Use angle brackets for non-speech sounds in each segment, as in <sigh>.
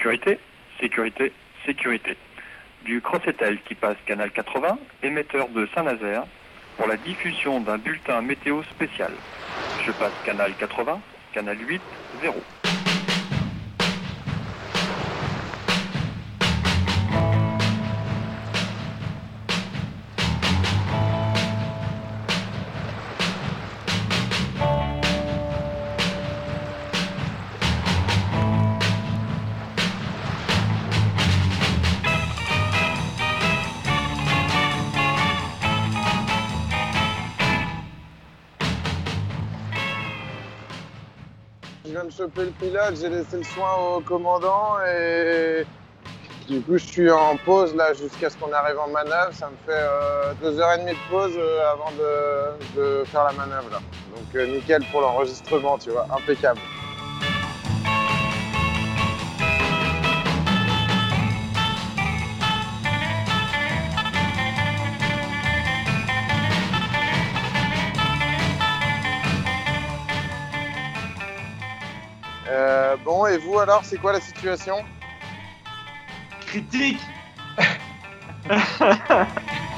Sécurité, sécurité, sécurité. Du Crossetel qui passe canal 80, émetteur de Saint-Nazaire, pour la diffusion d'un bulletin météo spécial. Je passe canal 80, canal 8, 0. Choper le pilote, j'ai laissé le soin au commandant et du coup je suis en pause là jusqu'à ce qu'on arrive en manœuvre. Ça me fait euh, deux heures et demie de pause euh, avant de, de faire la manœuvre là. Donc euh, nickel pour l'enregistrement, tu vois, impeccable. Euh, bon, et vous alors, c'est quoi la situation? Critique <laughs>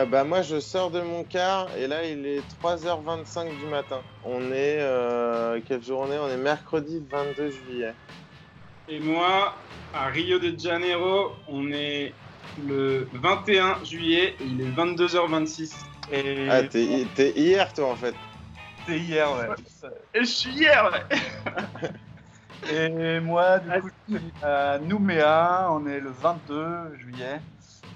Euh, bah moi je sors de mon car et là il est 3h25 du matin. On est euh, quelle journée On est? Mercredi 22 juillet. Et moi, à Rio de Janeiro, on est le 21 juillet et il est 22h26. Et Ah t'es t'es hier toi en fait. C'est hier, ouais. Et je suis hier, ouais. <laughs> Et moi, du coup, je suis à Nouméa, on est le 22 juillet,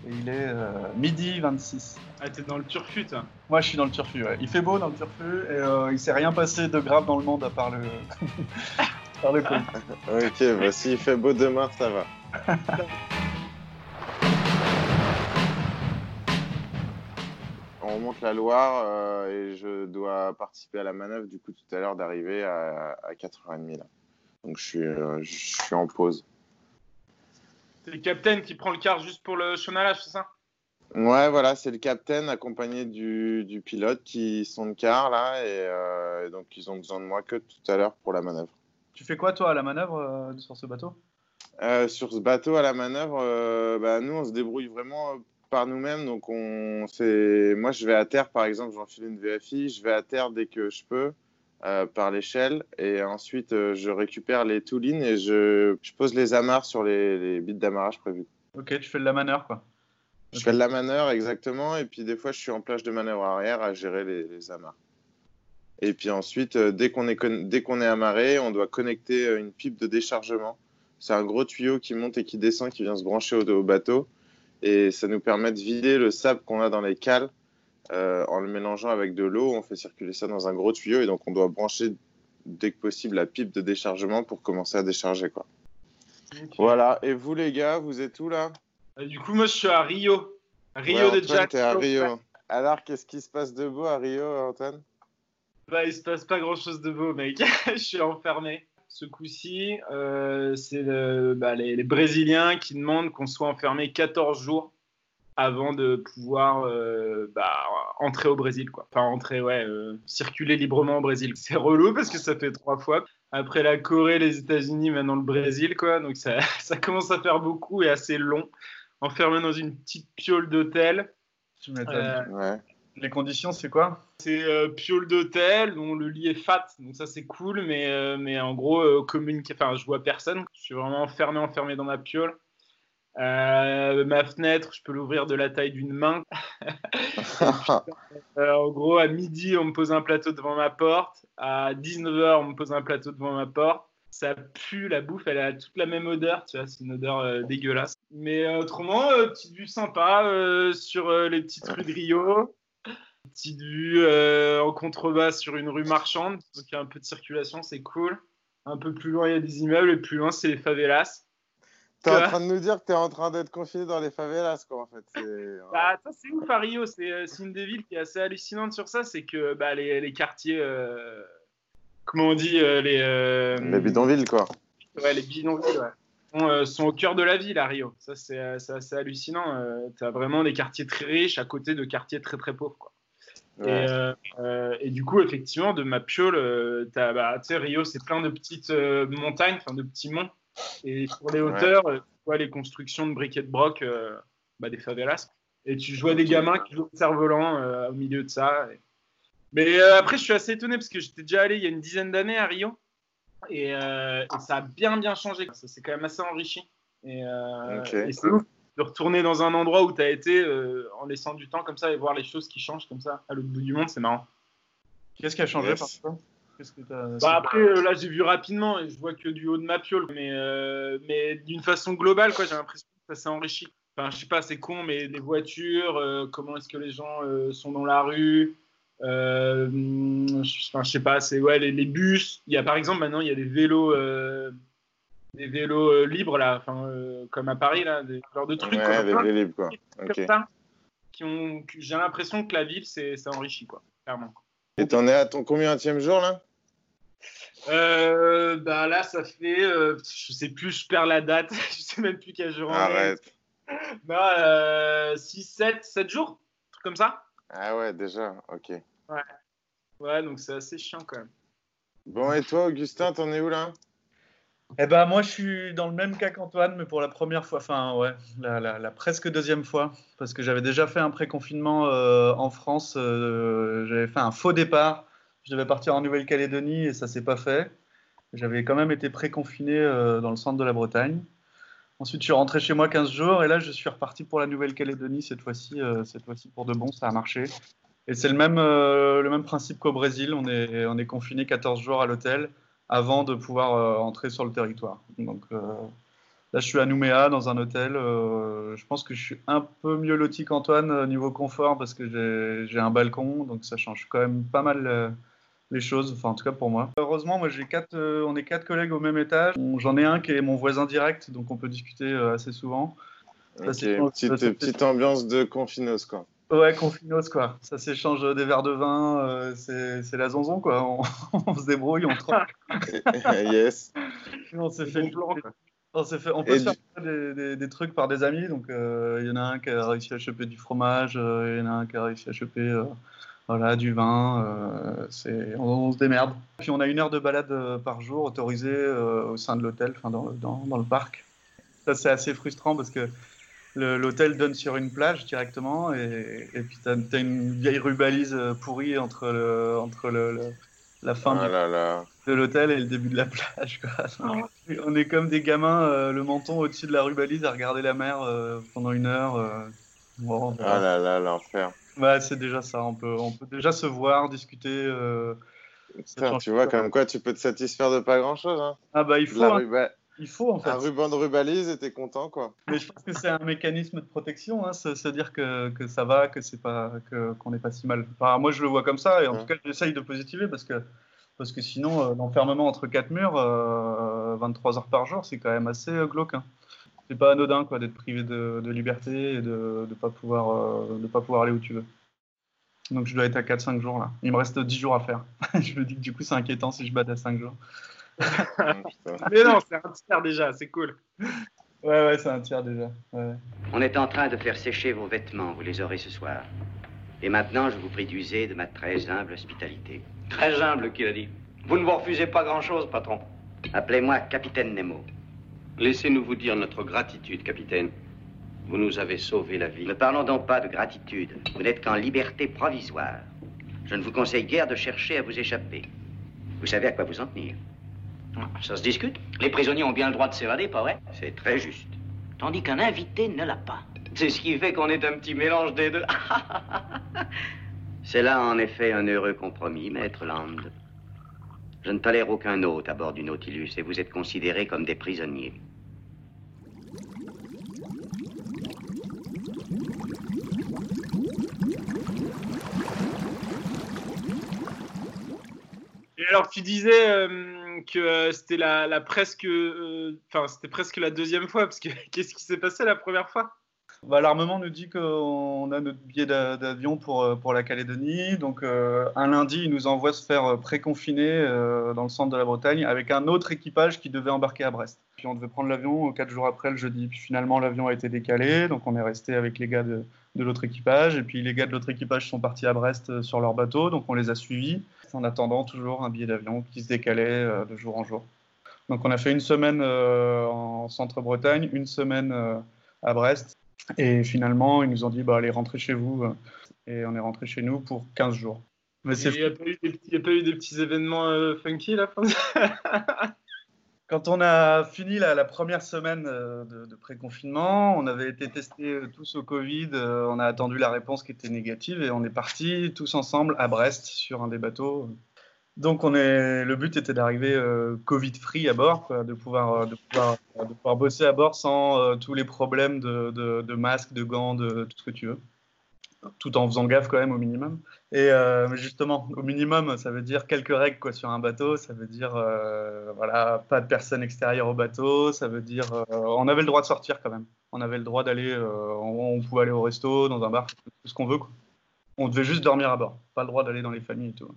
et il est euh, midi 26. Ah, t'es dans le turfut, hein. Moi, je suis dans le turfu, ouais. Il fait beau dans le turfu, et euh, il s'est rien passé de grave dans le monde à part le... <laughs> par le Covid. <laughs> Ok, bah s'il fait beau demain ça va. <laughs> On remonte la Loire euh, et je dois participer à la manœuvre du coup tout à l'heure d'arriver à, à 4h30 là. Donc je suis, euh, je suis en pause. C'est le capitaine qui prend le car juste pour le chômage, c'est ça? Ouais, voilà, c'est le capitaine accompagné du, du pilote qui sont de car là et, euh, et donc ils ont besoin de moi que tout à l'heure pour la manœuvre. Tu fais quoi, toi, à la manœuvre euh, sur ce bateau? Euh, sur ce bateau à la manœuvre, euh, bah, nous on se débrouille vraiment par nous-mêmes. Donc on, c'est, moi je vais à terre par exemple, j'enfile une VFI, je vais à terre dès que je peux euh, par l'échelle et ensuite euh, je récupère les toulines et je, je pose les amarres sur les, les bits d'amarrage prévus. Ok, tu fais de la manœuvre, quoi. Je fais de la manœuvre exactement et puis des fois je suis en plage de manœuvre arrière à gérer les, les amarres. Et puis ensuite, euh, dès qu'on est, dès qu'on est amarré, on doit connecter une pipe de déchargement. C'est un gros tuyau qui monte et qui descend, qui vient se brancher au, au bateau. Et ça nous permet de vider le sable qu'on a dans les cales euh, en le mélangeant avec de l'eau. On fait circuler ça dans un gros tuyau et donc on doit brancher dès que possible la pipe de déchargement pour commencer à décharger. Quoi. Voilà. Et vous les gars, vous êtes où là? Euh, Du coup, moi, je suis à Rio. Rio Ouais, de t'es à. Rio. Alors, qu'est-ce qui se passe de beau à Rio, Antoine? Bah, il se passe pas grand chose de beau, mec. <laughs> je suis enfermé. Ce coup-ci, euh, c'est le- bah, les, les Brésiliens qui demandent qu'on soit enfermé 14 jours avant de pouvoir euh, bah, entrer au Brésil. Quoi. Enfin, entrer, ouais, euh, circuler librement au Brésil. <laughs> C'est relou parce que ça fait trois fois. Après la Corée, les États-Unis, maintenant le Brésil, quoi. Donc ça, <laughs> ça commence à faire beaucoup et assez long. Enfermé dans une petite piole d'hôtel. Tu m'étonnes. Euh, Ouais. Les conditions, c'est quoi? C'est euh, piole d'hôtel, dont le lit est fat, donc ça c'est cool, mais, euh, mais en gros, euh, communique... enfin, je vois personne. Je suis vraiment enfermé, enfermé dans ma piole. Euh, ma fenêtre, je peux l'ouvrir de la taille d'une main. <laughs> Euh, en gros, à midi, on me pose un plateau devant ma porte. À 19h, on me pose un plateau devant ma porte. Ça pue, la bouffe, elle a toute la même odeur, tu vois, c'est une odeur euh, dégueulasse. Mais autrement, petite vue sympa sur les petites rues de Rio. Petite vue en contrebas sur une rue marchande, donc il y a un peu de circulation, c'est cool. Un peu plus loin, il y a des immeubles, et plus loin, c'est les favelas. T'es en train de nous dire que t'es en train d'être confiné dans les favelas, quoi, en fait. C'est Bah, ouf à Rio. C'est une des villes qui est assez hallucinante sur ça. C'est que bah, les, les quartiers. euh, comment on dit euh, Les. euh, les bidonvilles, quoi. Ouais, les bidonvilles, ouais. Sont, sont au cœur de la ville à Rio. Ça, c'est assez hallucinant. T'as vraiment des quartiers très riches à côté de quartiers très très pauvres. Quoi. Ouais. Et, euh, euh, et du coup, effectivement, de ma piole, euh, bah, Rio, c'est plein de petites montagnes, enfin de petits monts. Et sur les hauteurs, euh, tu vois les constructions de briquets de broc euh, bah, des favelas. Et tu vois des gamins qui jouent au cerf-volant euh, au milieu de ça. Et- Mais euh, après, je suis assez étonné parce que j'étais déjà allé il y a une dizaine d'années à Rio. Et, euh, et ça a bien, bien changé. Ça s'est quand même assez enrichi. Et, euh, c'est ouf de retourner dans un endroit où tu as été euh, en laissant du temps comme ça et voir les choses qui changent comme ça à l'autre bout du monde, c'est marrant. Qu'est-ce qui a changé Yes. par Qu'est-ce que t'as- Bah après, euh, là, j'ai vu rapidement et je vois que du haut de ma piole, mais, euh, mais d'une façon globale, quoi, j'ai l'impression que ça s'est enrichi. Enfin, je sais pas, c'est con, mais les voitures, euh, comment est-ce que les gens euh, sont dans la rue, je- enfin, je sais pas, c'est ouais, les, les bus. Il y a par exemple maintenant, il y a des vélos, euh, des vélos euh, libres là, enfin, euh, comme à Paris là, des genres de trucs. Ouais, quoi. les Plein de villes libres, quoi. ça, qui ont, j'ai l'impression que la ville s'est s'est enrichie, quoi, clairement. Et t'en es à ton combien jour, là? Euh, bah là, ça fait, euh, je sais plus, je perds la date, <laughs> je sais même plus quel jour on est. Arrête. Non, euh, 6, 7, 7 jours, truc comme ça. Ah ouais, déjà, ok. Ouais, donc c'est assez chiant quand même. Bon, et toi, Augustin, t'en es où, là? Eh ben moi je suis dans le même cas qu'Antoine, mais pour la première fois, enfin ouais, la, presque deuxième fois, parce que j'avais déjà fait un pré-confinement euh, en France, euh, j'avais fait un faux départ, je devais partir en Nouvelle-Calédonie et ça s'est pas fait. J'avais quand même été pré-confiné euh, dans le centre de la Bretagne. Ensuite je suis rentré chez moi 15 jours et là je suis reparti pour la Nouvelle-Calédonie cette fois-ci, cette fois-ci pour de bon, ça a marché. Et c'est le même, le même principe qu'au Brésil, on est, on est confiné 14 jours à l'hôtel avant de pouvoir euh, entrer sur le territoire. Donc euh, là, je suis à Nouméa dans un hôtel. euh, je pense que je suis un peu mieux loti qu'Antoine niveau confort parce que j'ai- un balcon, donc ça change quand même pas mal les choses. Enfin, en tout cas pour moi. Heureusement, moi j'ai quatre, euh, on est quatre collègues au même étage. J'en ai un qui est mon voisin direct, donc on peut discuter euh, assez souvent. Ça, Ok, c'est- petite, ça, c'est- petite ambiance de confinos, quoi. Ouais, confinos quoi. Ça s'échange des verres de vin, euh, c'est la zonzon quoi. On, <laughs> on se débrouille, on troque. <laughs> yes. On s'est fait, Bon on fait, on peut se faire des, des- des trucs par des amis. Donc euh, il y en a un qui a réussi à choper du fromage, euh, il y en a un qui a réussi à choper voilà du vin. on, on se démerde. Puis on a une heure de balade par jour autorisée au sein de l'hôtel, dans, le- dans, dans le parc. Ça c'est assez frustrant parce que l'hôtel donne sur une plage directement et, et puis tu as, une vieille rubalise euh, pourrie entre, le, entre le, le- la fin Ah du là là. de l'hôtel et le début de la plage. Quoi. Donc, On est comme des gamins, euh, le menton au-dessus de la rubalise à regarder la mer euh, pendant une heure. euh. Bon, Ah là là, l'enfer. Ouais, c'est déjà ça. On peut, on peut déjà se voir, discuter. euh. Putain, tu vois, comme quoi tu peux te satisfaire de pas grand-chose. Hein. Ah bah il faut, La hein. ruba- il faut en fait. Un ruban de rubalise et t'es content, quoi. Mais je pense que c'est un mécanisme de protection, hein, se, dire que, que ça va, que c'est pas, que qu'on n'est pas si mal. Enfin, moi je le vois comme ça et en Ouais. tout cas j'essaye de positiver parce que parce que sinon euh, l'enfermement entre quatre murs, euh, 23 heures par jour, c'est quand même assez euh, glauque. Hein. C'est pas anodin quoi d'être privé de, de liberté et de ne pas pouvoir euh, de pas pouvoir aller où tu veux. Donc je dois être à 4-5 jours là. Il me reste 10 jours à faire. <laughs> je me dis que du coup c'est inquiétant si je bats à 5 jours. <laughs> Putain. Mais non, c'est un tiers déjà, c'est cool. Ouais ouais c'est un tiers déjà. Ouais. On est en train de faire sécher vos vêtements, vous les aurez ce soir. Et maintenant, je vous prie d'user de ma très humble hospitalité. Très humble, qu'il a dit. Vous ne vous refusez pas grand-chose, patron. Appelez-moi Capitaine Nemo. Laissez-nous vous dire notre gratitude, capitaine. Vous nous avez sauvé la vie. Ne parlons donc pas de gratitude. Vous n'êtes qu'en liberté provisoire. Je ne vous conseille guère de chercher à vous échapper. Vous savez à quoi vous en tenir. Ça se discute. Les prisonniers ont bien le droit de s'évader, pas vrai? C'est très juste. Tandis qu'un invité ne l'a pas. C'est ce qui fait qu'on est un petit mélange des deux. <laughs> C'est là en effet un heureux compromis, maître Land. Je ne tolère aucun hôte à bord du Nautilus et vous êtes considérés comme des prisonniers. Et alors, tu disais euh, donc euh, euh, c'était presque la deuxième fois parce que <laughs> qu'est-ce qui s'est passé la première fois? Bah, L'armement nous dit qu'on a notre billet d'a- d'avion pour, euh, pour la Calédonie. Donc, un lundi, il nous envoie se faire préconfiner dans le centre de la Bretagne avec un autre équipage qui devait embarquer à Brest. Puis, on devait prendre l'avion quatre jours après le jeudi. Puis, finalement, l'avion a été décalé. Donc, on est resté avec les gars de, de l'autre équipage. Et puis, les gars de l'autre équipage sont partis à Brest sur leur bateau. Donc, on les a suivis en attendant toujours un billet d'avion qui se décalait euh, de jour en jour. Donc, on a fait une semaine euh, en centre-Bretagne, une semaine euh, à Brest. Et finalement, ils nous ont dit bah, allez, rentrez chez vous. Et on est rentré chez nous pour 15 jours. Mais Il n'y a, pas eu des petits- il y a pas eu des petits événements euh, funky fin <laughs> Quand on a fini la, première semaine euh, de, de pré-confinement, on avait été testés euh, tous au Covid, euh, on a attendu la réponse qui était négative et on est partis tous ensemble à Brest sur un des bateaux. Donc le but était d'arriver Covid-free à bord, de, pouvoir, bosser à bord sans tous les problèmes de, de, de masques, de gants, de tout ce que tu veux, tout en faisant gaffe quand même au minimum. Et euh, justement, au minimum, ça veut dire quelques règles quoi, sur un bateau. Ça veut dire euh, voilà, pas de personnes extérieures au bateau. Ça veut dire euh, on avait le droit de sortir quand même. On avait le droit d'aller, on, on pouvait aller au resto, dans un bar, tout ce qu'on veut. Quoi. On devait juste dormir à bord, pas le droit d'aller dans les familles et tout.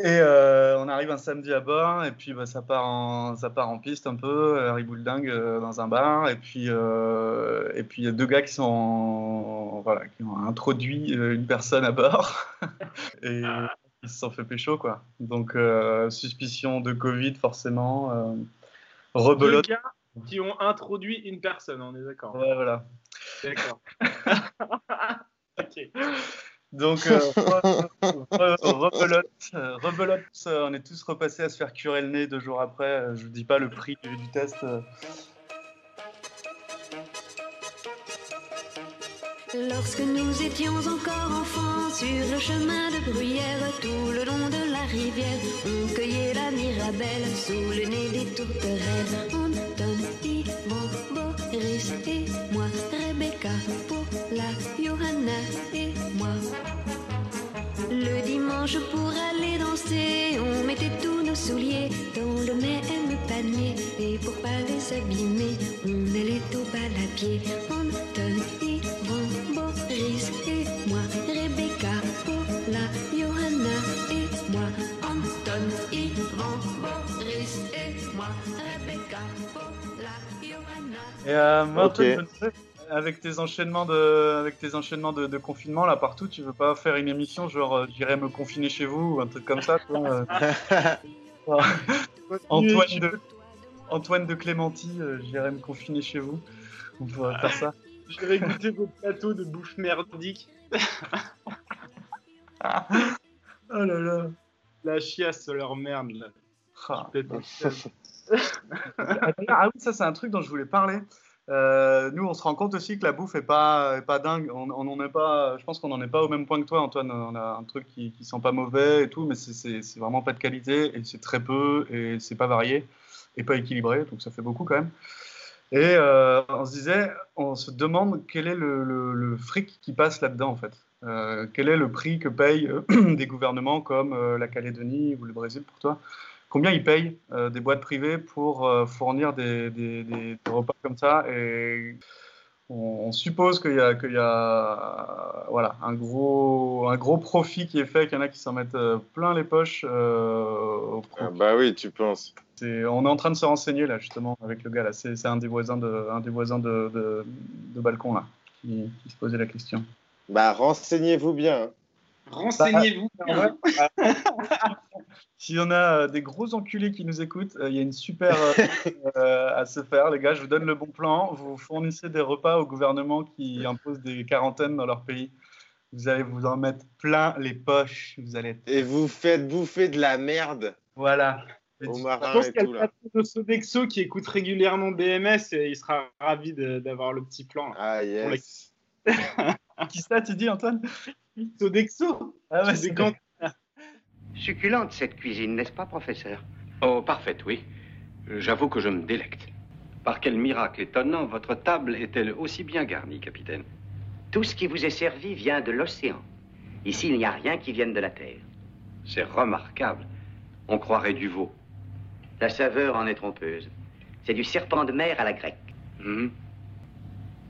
Et euh, on arrive un samedi à bord et puis bah, ça, part en, ça part en piste un peu, euh, ribouledingue euh, dans un bar. Et puis euh, et puis il y a deux gars qui sont en- voilà, qui ont introduit une personne à bord <laughs> et ils se sont fait pécho quoi. Donc suspicion de Covid forcément, euh, Deux rebelote. gars qui ont introduit une personne, on est d'accord. Ouais, voilà. D'accord. <laughs> <laughs> ok. Donc, euh, re- re- rebelote, euh, rebelote, euh, on est tous repassés à se faire curer le nez deux jours après. Euh, Je vous dis pas le prix du, test. Lorsque nous étions encore enfants, sur le chemin de bruyère, tout le long de la rivière, on cueillait la mirabelle sous le nez des tourterelles. Anton, Yvon, Boris et moi, Rebecca, Johanna et moi. Le dimanche pour aller danser, on mettait tous nos souliers dans le même panier. Et pour pas les abîmer, on allait au bal à pied. Anton, Yvon, Boris et moi, Rebecca, Paula, Johanna et moi. Anton, Yvon, Boris et moi, Rebecca, Paula, Johanna. Et euh. Avec tes enchaînements de, avec tes enchaînements de, de confinement là partout, tu veux pas faire une émission genre euh, j'irai me confiner chez vous ou un truc comme ça toi, euh, <laughs> Antoine de Antoine de Clémenty, euh, j'irai me confiner chez vous. On pourrait faire ça. Je vais goûter vos plateaux de bouffe merdique. <laughs> Oh là là. La chiasse, leur merde. Là. Ah. <laughs> Ah oui, ça c'est un truc dont je voulais parler. Euh, nous, on se rend compte aussi que la bouffe est pas, dingue. On, on est pas, je pense qu'on n'en est pas au même point que toi, Antoine. On a un truc qui, qui sent pas mauvais et tout, mais c'est- vraiment pas de qualité et c'est très peu et c'est pas varié et pas équilibré, donc ça fait beaucoup quand même. Et euh, on se disait, on se demande quel est le, fric qui passe là-dedans en fait. Euh, quel est le prix que payent <clears throat> des gouvernements comme la Calédonie ou le Brésil pour toi? Combien ils payent euh, des boîtes privées pour euh, fournir des, des- des- des repas comme ça Et on, on suppose qu'il y a, qu'il y a voilà, un, gros, un gros profit qui est fait, qu'il y en a qui s'en mettent euh, plein les poches. euh, au. Ah bah oui, tu penses. C'est- on est en train de se renseigner là justement avec le gars là. C'est c'est un des voisins de, un des voisins de, de, de balcon là qui, qui se posait la question. Bah renseignez-vous bien. Renseignez-vous. bien. <laughs> S'il y en a euh, des gros enculés qui nous écoutent, euh, il y a une super euh, <laughs> euh, à se faire, les gars. Je vous donne le bon plan. Vous fournissez des repas au gouvernement qui impose des quarantaines dans leur pays. Vous allez vous en mettre plein les poches. Vous allez. Et vous faites bouffer de la merde Voilà. Et du- Je pense qu'il y a tout le patron de Sodexo qui écoute régulièrement BMS et il sera ravi d'avoir le petit plan. là. Ah yes. <laughs> Qui ça, tu dis, Antoine? Sodexo Ah ouais, C'est <laughs> Succulente cette cuisine, n'est-ce pas, professeur? Oh, parfaite, oui. J'avoue que je me délecte. Par quel miracle étonnant, votre table est-elle aussi bien garnie, capitaine? Tout ce qui vous est servi vient de l'océan. Ici, il n'y a rien qui vienne de la terre. C'est remarquable. On croirait du veau. La saveur en est trompeuse. C'est du serpent de mer à la grecque. Mhm.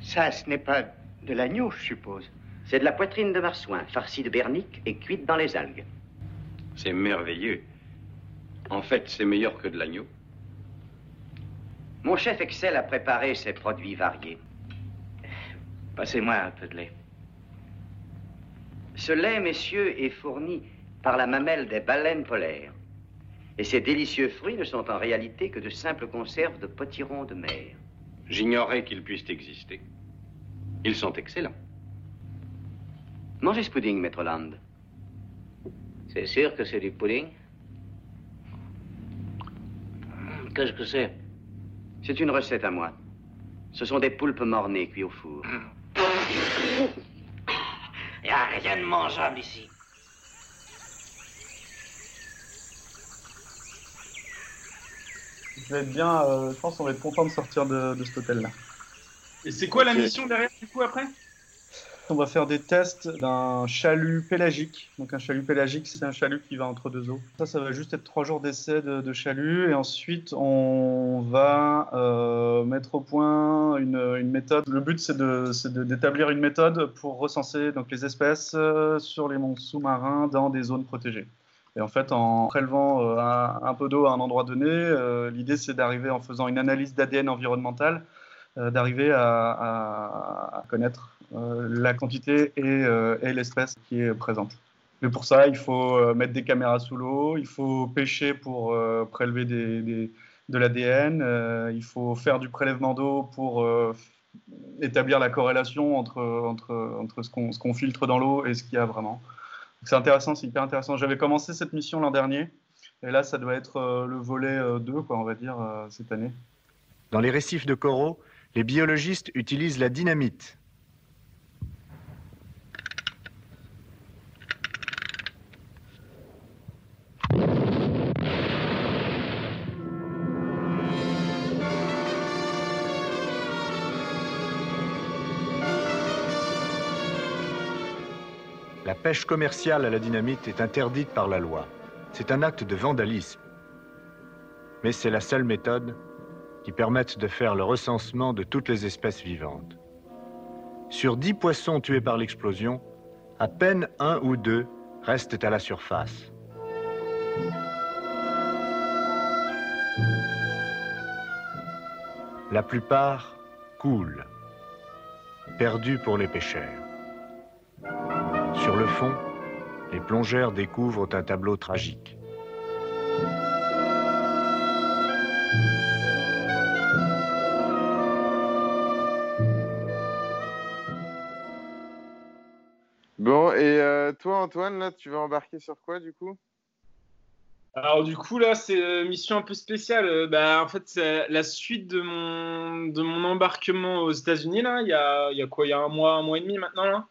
Ça, ce n'est pas de l'agneau, je suppose. C'est de la poitrine de marsouin, farcie de bernique et cuite dans les algues. C'est merveilleux. En fait, c'est meilleur que de l'agneau. Mon chef excelle à préparer ces produits variés. Passez-moi un peu de lait. Ce lait, messieurs, est fourni par la mamelle des baleines polaires. Et ces délicieux fruits ne sont en réalité que de simples conserves de potirons de mer. J'ignorais qu'ils puissent exister. Ils sont excellents. Mangez ce pudding, Maître Land. C'est sûr que c'est du pudding Qu'est-ce que c'est? C'est une recette à moi. Ce sont des poulpes mornées cuits au four. Il n'y a rien de mangeable ici. Je vais être bien, euh, je pense qu'on va être content de sortir de, de cet hôtel-là. Et c'est quoi la mission derrière du coup après? On va faire des tests d'un chalut pélagique. Donc un chalut pélagique, c'est un chalut qui va entre deux eaux. Ça, ça va juste être trois jours d'essai de, chalut. Et ensuite, on va euh, mettre au point une, une méthode. Le but, c'est d'établir une méthode pour recenser donc, les espèces euh, sur les monts sous-marins dans des zones protégées. Et en fait, en prélevant euh, un, peu d'eau à un endroit donné, euh, l'idée, c'est d'arriver en faisant une analyse d'ADN environnemental, d'arriver à, à- à connaître la quantité et, euh, et l'espèce qui est présente. Mais pour ça, il faut euh, mettre des caméras sous l'eau, il faut pêcher pour euh, prélever de l'ADN, euh, il faut faire du prélèvement d'eau pour euh, établir la corrélation entre, ce qu'on filtre dans l'eau et ce qu'il y a vraiment. C'est intéressant, c'est hyper intéressant. J'avais commencé cette mission l'an dernier, et là, ça doit être euh, le volet euh, 2, quoi, on va dire, euh, cette année. Dans les récifs de coraux, les biologistes utilisent la dynamite. Pêche commerciale à la dynamite est interdite par la loi. C'est un acte de vandalisme. Mais c'est la seule méthode qui permette de faire le recensement de toutes les espèces vivantes. Sur 10 poissons tués par l'explosion, à peine un ou deux restent à la surface. La plupart coulent, perdus pour les pêcheurs. Sur le fond, les plongeurs découvrent un tableau tragique. Bon, et euh, toi, Antoine, là, tu vas embarquer sur quoi, du coup? Alors du coup là c'est une mission un peu spéciale. Euh, Bah, en fait c'est la suite de mon, de mon embarquement aux États-Unis là. Il y a, il y a quoi? Il y a un mois, un mois et demi maintenant là?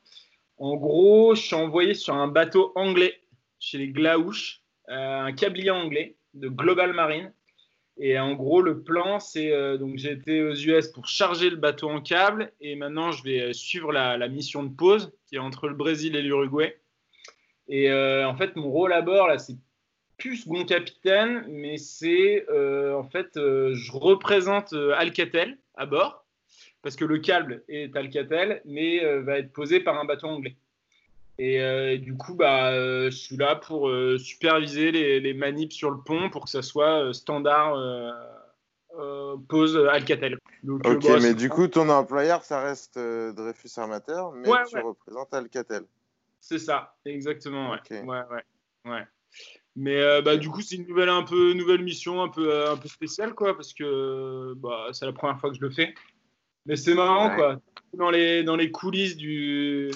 En gros je suis envoyé sur un bateau anglais chez les Glaouches, euh, un câblier anglais de Global Marine. Et en gros le plan c'est euh, donc j'ai été aux US pour charger le bateau en câble et maintenant je vais euh, suivre la, mission de pause qui est entre le Brésil et l'Uruguay. Et en fait mon rôle à bord là c'est plus second capitaine, mais c'est en fait, je représente Alcatel à bord, parce que le câble est Alcatel, mais euh, va être posé par un bateau anglais. Et euh, du coup, bah, euh, je suis là pour euh, superviser les, les manips sur le pont pour que ça soit standard pose Alcatel. Donc, Ok, bah, mais du coup, ton employeur, ça reste Dreyfus Armateur, mais Ouais, tu ouais. représentes Alcatel. C'est ça, exactement. Ouais. Ouais, ouais, ouais. Mais euh, bah, du coup, c'est une nouvelle, un peu, nouvelle mission un peu, un peu spéciale, quoi, parce que bah, c'est la première fois que je le fais. Mais c'est marrant, Ouais. quoi. Dans les, dans les coulisses du,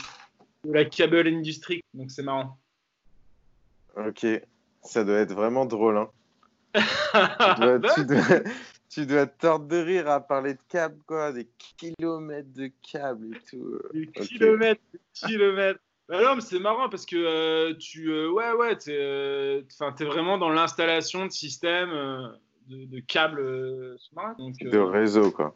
de la cable industry, donc c'est marrant. Ok, ça doit être vraiment drôle. Hein. <laughs> tu, dois, tu, dois, tu dois te tordre de rire à parler de câbles, quoi, des kilomètres de câbles et tout. Des kilomètres, des kilomètres. Bah non, mais c'est marrant parce que euh, tu, euh, ouais, ouais, t'es, euh, t'es vraiment dans l'installation de systèmes euh, de, de câbles sous-marins, donc euh, De réseau, quoi.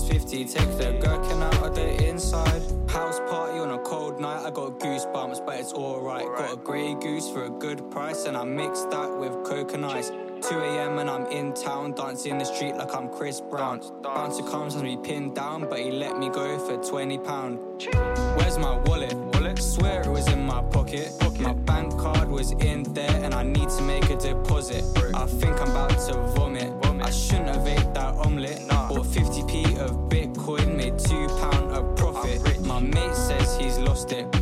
pounds fifty. Take the gherkin out of the inside. House party on a cold night. I got goosebumps, but it's alright. Got a grey goose for a good price, and I mixed that with coke and ice. 2 a.m. and I'm in town, dancing in the street like I'm Chris Brown. Bouncer comes and we pinned down, but he let me go for 20 pound. Where's my wallet? Wallet? Swear it was in my pocket. My bank card was in there, and I need to make a deposit. I think I'm about to vomit. I shouldn't have ate that omelette. Bought 50p Mate says he's lost it.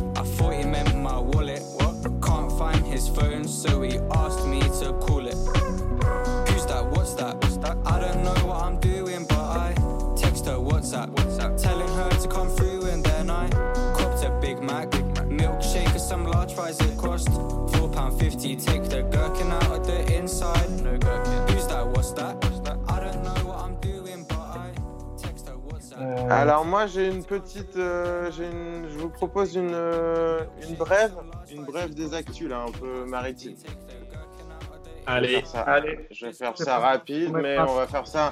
Alors moi j'ai une petite, euh, j'ai une- je vous propose une, euh, une brève, une brève des actus là, un peu maritime. Je vais Allez, faire ça, allez. je vais faire ça rapide, mais on va faire ça.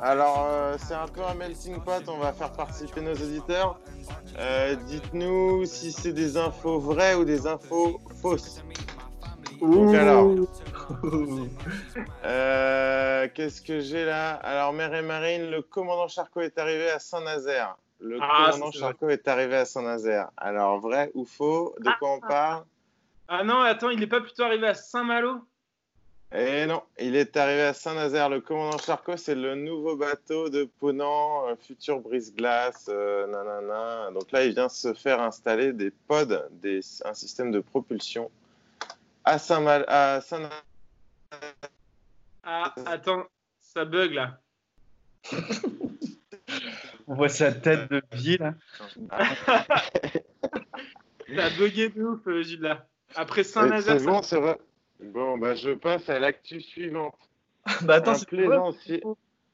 Alors euh, c'est un peu un melting pot, on va faire participer nos auditeurs. Euh, Dites-nous si c'est des infos vraies ou des infos fausses. Donc alors, euh, qu'est-ce que j'ai là? Alors mer et marine, le commandant Charcot est arrivé à Saint-Nazaire. Le Ah, commandant Charcot est arrivé à Saint-Nazaire. Alors vrai ou faux? De quoi on parle? Ah non, attends, il est pas plutôt arrivé à Saint-Malo? Eh non, il est arrivé à Saint-Nazaire. Le commandant Charcot, c'est le nouveau bateau de Ponant, euh, futur brise-glace, euh, nanana. Donc là, il vient se faire installer des pods, des, un système de propulsion à Saint-Mal, à Saint Ah, attends, ça bug là. <laughs> On voit sa tête de vie là. <laughs> T'as bugué de ouf, euh, Gilles là. Après C'est Saint-Nazaire, bon, c'est vrai. Bon, bah, je passe à l'actu suivante. <laughs> bah attends, c'était vrai,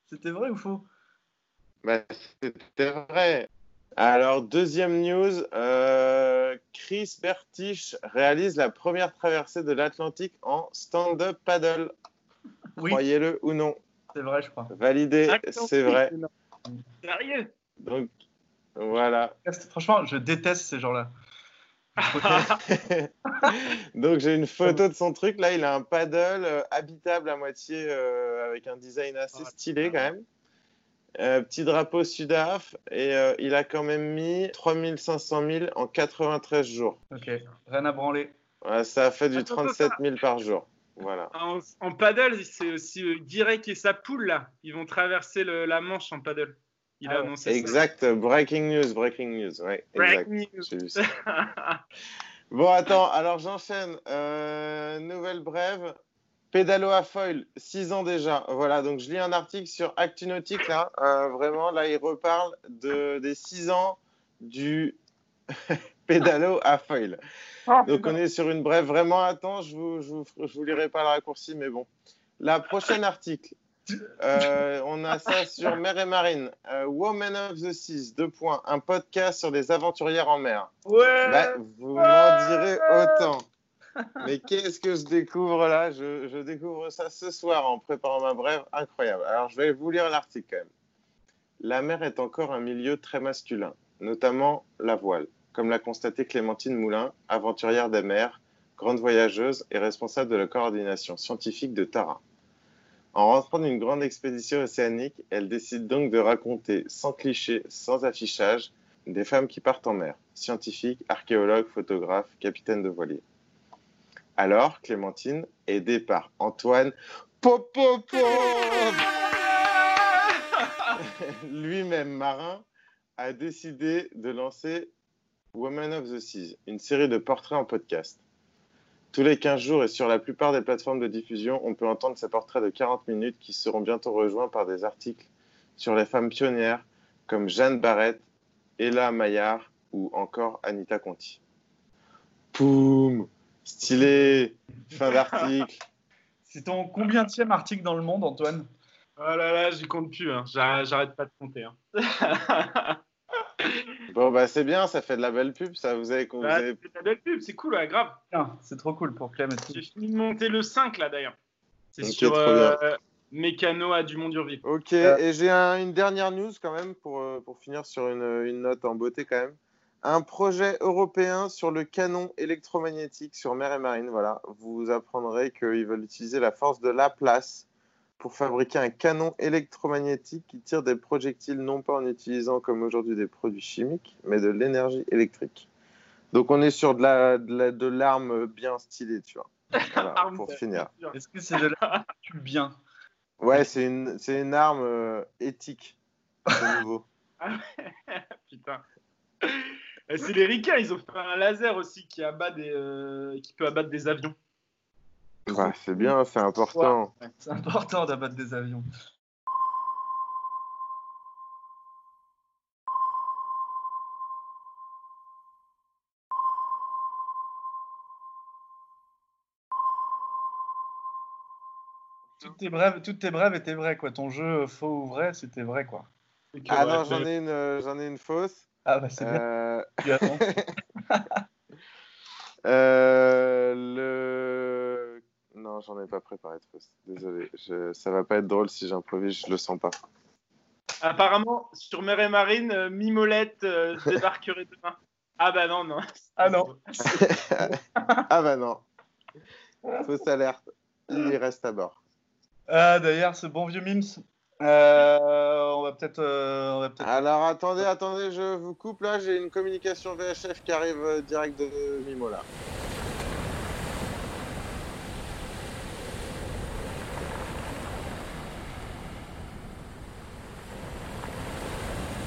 c'était vrai ou faux? Bah, c'était vrai. Alors, deuxième news, euh, Chris Bertisch réalise la première traversée de l'Atlantique en stand-up paddle. Oui, Croyez-le ou non. c'est vrai, je crois. Validé, c'est vrai. Sérieux? Donc, voilà. Franchement, je déteste ces gens-là. <laughs> Donc, j'ai une photo de son truc. Là, il a un paddle euh, habitable à moitié euh, avec un design assez stylé quand même. Euh, petit drapeau Sudaf et euh, il a quand même mis 3500 000 en 93 jours. Ok, rien à branler. Ouais, ça a fait du Attends, attends, 37 000 par jour. Voilà. En, en paddle, c'est aussi euh, Guirec et sa poule là. Ils vont traverser le- la Manche en paddle. Il a Ah annoncé ça. Exact. Breaking news, breaking news. Ouais, Break exact. news. <laughs> Bon, attends, alors j'enchaîne. Euh, nouvelle brève. Pédalo à foil, 6 ans déjà. Voilà, donc je lis un article sur Actunautique, là. Euh, vraiment, là, il reparle de, des 6 ans du <laughs> pédalo à foil. Donc on est sur une brève. Vraiment, je vous, je vous, je vous lirai pas le raccourci, mais bon. La prochaine article. Euh, on a ça sur Mer et Marine. Euh, Woman of the Seas, deux points. Un podcast sur des aventurières en mer. Ouais. Bah, vous m'en direz autant. Mais qu'est-ce que je découvre là? Je, découvre ça ce soir en préparant ma brève. Incroyable. Alors, je vais vous lire l'article quand même. La mer est encore un milieu très masculin, notamment la voile, comme l'a constaté Clémentine Moulin, aventurière des mers, grande voyageuse et responsable de la coordination scientifique de Tara. En rentrant d'une grande expédition océanique, elle décide donc de raconter, sans cliché, sans affichage, des femmes qui partent en mer, scientifiques, archéologues, photographes, capitaines de voiliers. Alors, Clémentine, aidée par Antoine Popopo, <laughs> lui-même marin, a décidé de lancer Women of the Seas, une série de portraits en podcast. Tous les 15 jours et sur la plupart des plateformes de diffusion, on peut entendre ces portraits de 40 minutes qui seront bientôt rejoints par des articles sur les femmes pionnières comme Jeanne Barrett, Ella Maillard, ou encore Anita Conti. Poum Stylé Fin d'article. <laughs> C'est ton combien de article dans le monde, Antoine? Oh là là, j'y compte plus. hein. J'arrête pas de compter. hein. <laughs> Bon, bah c'est bien, ça fait de la belle pub, ça. Vous avez, vous Bah, avez- c'est ta belle pub, c'est cool, ouais, grave. C'est trop cool pour Clem. J'ai fini de monter le 5 là d'ailleurs. C'est Ok, sur euh, Mécano à Dumont-Durville. Ok, Euh, et j'ai un- une dernière news quand même pour, euh, pour finir sur une, une note en beauté quand même. Un projet européen sur le canon électromagnétique sur mer et marine. Voilà, vous apprendrez qu'ils veulent utiliser la force de Laplace pour fabriquer un canon électromagnétique qui tire des projectiles non pas en utilisant comme aujourd'hui des produits chimiques, mais de l'énergie électrique. Donc on est sur de la de la- de l'arme bien stylée, tu vois. Voilà, <laughs> pour finir. Est-ce que c'est de la tu bien? Ouais, c'est une, c'est une arme euh, éthique de nouveau. <laughs> <laughs> Putain. Et C'est les ricains, ils ont fait un laser aussi qui, abat des, euh, qui peut abattre des avions. Ouais, c'est bien, c'est important. C'est important d'abattre des avions. Toutes tes brèves, toutes tes brèves étaient vraies, quoi. Ton jeu faux ou vrai, c'était vrai, quoi. Ah Ouais, non, j'en ai une, euh, j'en ai une fausse. Ah bah c'est bien. Euh, Tu attends. <laughs> euh, le... Non, j'en ai pas préparé de fausse. Désolé, je... ça va pas être drôle si j'improvise, je le sens pas. Apparemment, sur Mer et Marine, euh, Mimolette euh, <laughs> débarquerait demain. Ah bah non, non. Ah non. <laughs> ah bah non. Fausse alerte. Il y reste à bord. Ah d'ailleurs, ce bon vieux Mims. Euh, on va peut-être, euh, on va peut-être. Alors attendez, attendez, je vous coupe là, j'ai une communication VHF qui arrive euh, direct de Mimo là.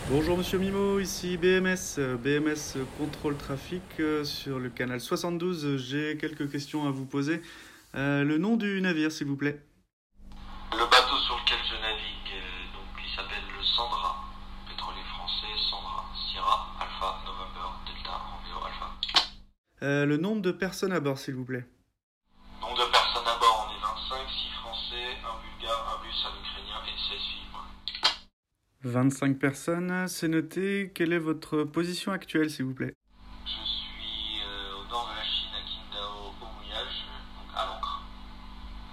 Bonjour Monsieur Mimo, ici BMS, euh, BMS Contrôle Trafic sur le canal 72. Euh, J'ai quelques questions à vous poser. Euh, le nom du navire, s'il vous plaît. Euh, le nombre de personnes à bord, s'il vous plaît. Nombre de personnes à bord, on est 25, 6 français, un bulgare, un russe, un ukrainien et 16 filles. voilà. 25 personnes, c'est noté. Quelle est votre position actuelle, s'il vous plaît? Je suis euh, au nord de la Chine, à Qingdao, au mouillage, donc à l'ancre,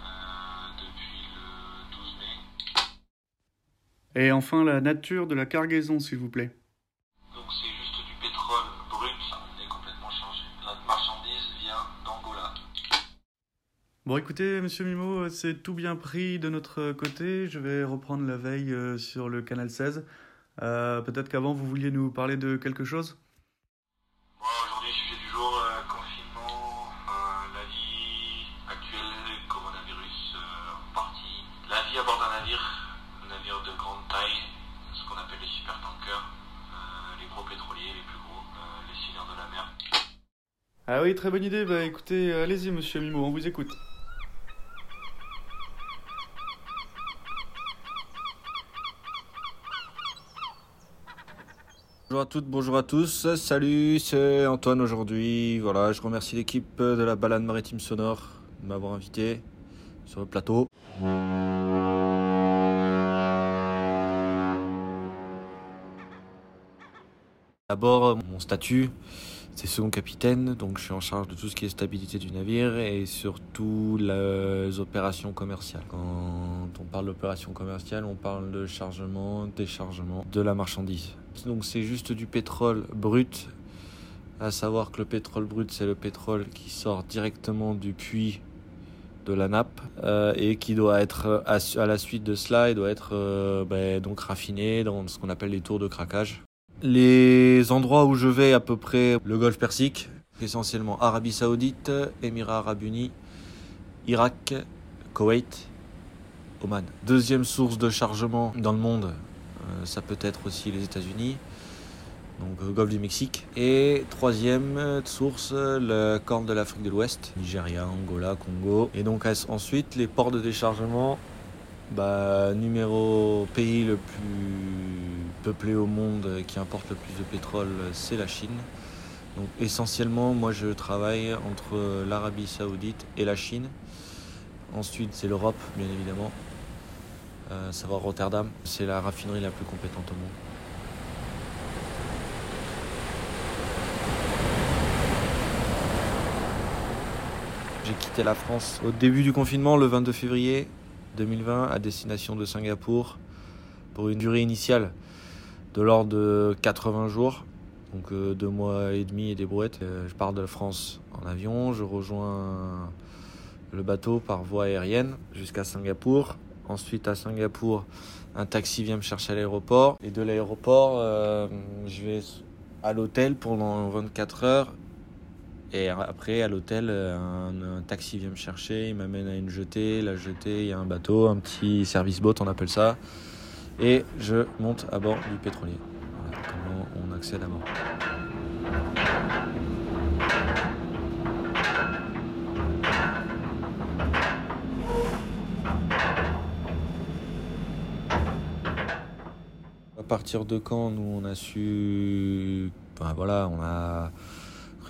euh, depuis le 12 mai. Et enfin, la nature de la cargaison, s'il vous plaît. Bon, écoutez, Monsieur Mimo, c'est tout bien pris de notre côté. Je vais reprendre la veille euh, sur le canal 16. Euh, Peut-être qu'avant, vous vouliez nous parler de quelque chose? Bon, aujourd'hui, sujet du jour, euh, confinement, la vie actuelle, coronavirus en partie. La vie à bord d'un navire, un navire de grande taille, ce qu'on appelle les supertankers, les gros pétroliers, les plus gros, les seigneurs de la mer. Ah oui, très bonne idée. Bah écoutez, allez-y, monsieur Mimo, on vous écoute. Bonjour à toutes, bonjour à tous. Salut, c'est Antoine aujourd'hui. Voilà, je remercie l'équipe de la balade maritime sonore de m'avoir invité sur le plateau. D'abord, mon statut, c'est second capitaine, donc je suis en charge de tout ce qui est stabilité du navire et surtout les opérations commerciales. Quand on parle d'opérations commerciales, on parle de chargement, déchargement de la marchandise. Donc c'est juste du pétrole brut, à savoir que le pétrole brut, c'est le pétrole qui sort directement du puits de la nappe euh, et qui doit être à, la suite de cela, il doit être euh, ben, donc raffiné dans ce qu'on appelle les tours de craquage. Les endroits où je vais à peu près le Golfe Persique, essentiellement Arabie Saoudite, Émirats Arabes Unis, Irak, Koweït, Oman. Deuxième source de chargement dans le monde, euh, ça peut être aussi les États-Unis, donc le Golfe du Mexique. Et troisième euh, source, le Corne de l'Afrique de l'Ouest, Nigeria, Angola, Congo. Et donc ensuite les ports de déchargement, bah, numéro pays le plus peuplé au monde euh, qui importe le plus de pétrole, euh, c'est la Chine. Donc essentiellement, moi je travaille entre euh, l'Arabie Saoudite et la Chine. Ensuite, c'est l'Europe, bien évidemment. Euh, savoir Rotterdam, c'est la raffinerie la plus compétente au monde. J'ai quitté la France au début du confinement, le 22 février 2020, à destination de Singapour, pour une durée initiale de l'ordre de 80 jours, donc euh, deux mois et demi et des brouettes. Euh, je pars de France en avion, je rejoins le bateau par voie aérienne jusqu'à Singapour. Ensuite, à Singapour, un taxi vient me chercher à l'aéroport. Et de l'aéroport, euh, je vais à l'hôtel pendant 24 heures. Et après, à l'hôtel, un, taxi vient me chercher, il m'amène à une jetée. La jetée, il y a un bateau, un petit service boat, on appelle ça. Et je monte à bord du pétrolier. Voilà comment on accède à bord. À partir de quand nous on a su, enfin, voilà, on a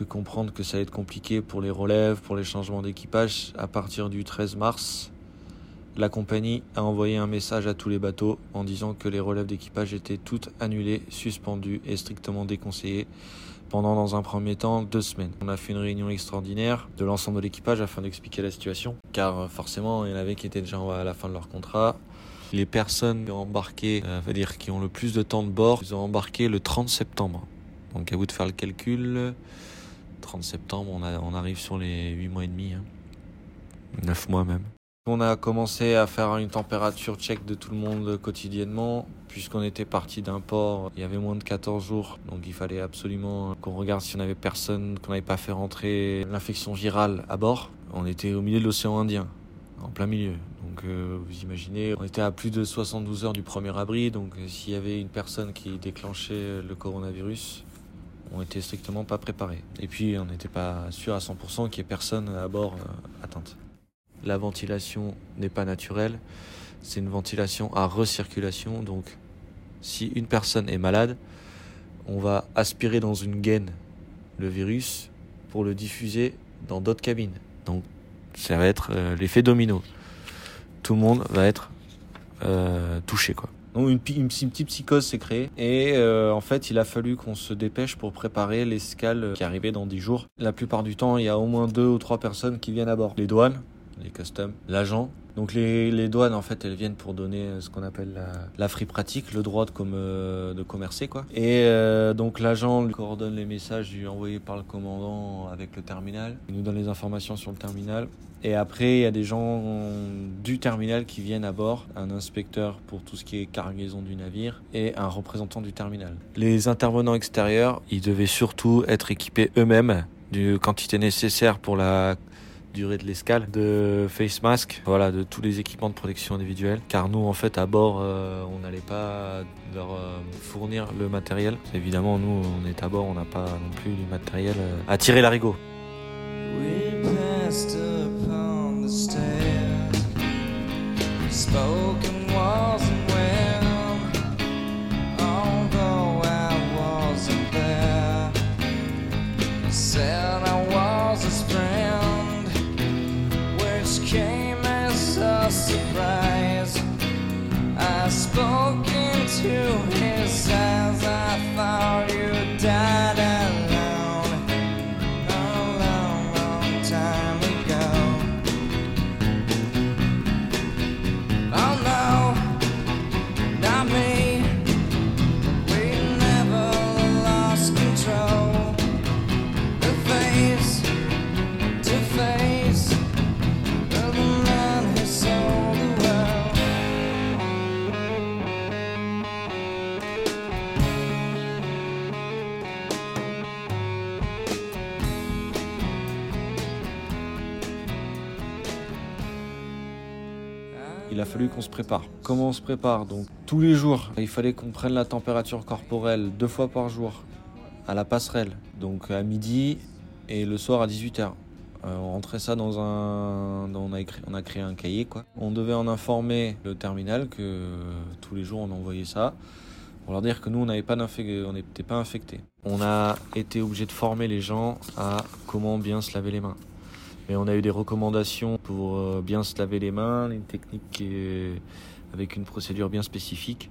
comprendre que ça allait être compliqué pour les relèves, pour les changements d'équipage. À partir du 13 mars, la compagnie a envoyé un message à tous les bateaux en disant que les relèves d'équipage étaient toutes annulées, suspendues et strictement déconseillées pendant dans un premier temps deux semaines. On a fait une réunion extraordinaire de l'ensemble de l'équipage afin d'expliquer la situation, car euh, forcément il y en avait qui étaient déjà à la fin de leur contrat. Les personnes qui ont embarqué, euh, veut dire qui ont le plus de temps de bord, ils ont embarqué le 30 septembre. Donc à vous de faire le calcul. 30 septembre, on, arrive sur les 8 mois et demi, hein. 9 mois même. On a commencé à faire une température check de tout le monde quotidiennement, puisqu'on était parti d'un port, il y avait moins de 14 jours, donc il fallait absolument qu'on regarde si on avait personne, qu'on n'avait pas fait rentrer l'infection virale à bord. On était au milieu de l'océan Indien, en plein milieu. Donc euh, vous imaginez, on était à plus de 72 heures du premier abri, donc s'il y avait une personne qui déclenchait le coronavirus, on était strictement pas préparés. Et puis on n'était pas sûr à 100% qu'il y ait personne à bord euh, atteinte. La ventilation n'est pas naturelle, c'est une ventilation à recirculation. Donc, si une personne est malade, on va aspirer dans une gaine le virus pour le diffuser dans d'autres cabines. Donc, ça va être euh, l'effet domino. Tout le monde va être euh, touché, quoi. Donc une, petite psychose s'est créée et euh, en fait il a fallu qu'on se dépêche pour préparer l'escale qui arrivait dans 10 jours. La plupart du temps il y a au moins deux ou trois personnes qui viennent à bord. Les douanes, les customs, l'agent. Donc les, les douanes en fait elles viennent pour donner euh, ce qu'on appelle la, la free pratique, le droit de, com- euh, de commercer quoi. Et euh, donc l'agent lui coordonne les messages envoyés par le commandant avec le terminal. Il nous donne les informations sur le terminal. Et après il y a des gens du terminal qui viennent à bord, un inspecteur pour tout ce qui est cargaison du navire et un représentant du terminal. Les intervenants extérieurs, ils devaient surtout être équipés eux-mêmes du quantité nécessaire pour la durée de l'escale, de face mask, voilà, de tous les équipements de protection individuelle. Car nous, en fait, à bord, euh, on n'allait pas leur euh, fournir le matériel. Évidemment, nous, on est à bord, on n'a pas non plus du matériel euh, à tirer l'arigot. Spoken se prépare. Comment on se prépare Donc tous les jours, il fallait qu'on prenne la température corporelle deux fois par jour à la passerelle. Donc à midi et le soir à 18h. on rentrait ça dans un. on, a écrit- créé un cahier quoi. On devait en informer le terminal que tous les jours on envoyait ça. pour leur dire que nous, on n'avait pas on n'était pas infectés. On a été obligé de former les gens à comment bien se laver les mains. On a eu des recommandations pour euh, bien se laver les mains, une technique avec une procédure bien spécifique.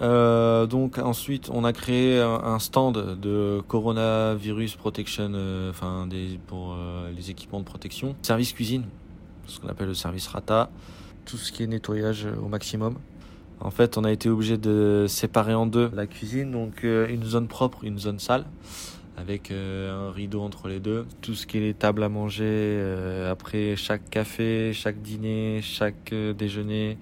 Euh, donc ensuite, on a créé un, stand de coronavirus protection, euh, enfin pour les équipements de protection, service cuisine, ce qu'on appelle le service rata, tout ce qui est nettoyage au maximum. En fait, on a été obligé de séparer en deux la cuisine, donc une zone propre, une zone sale, avec euh, un rideau entre les deux. Tout ce qui est les tables à manger, euh, après chaque café, chaque dîner, chaque euh, déjeuner,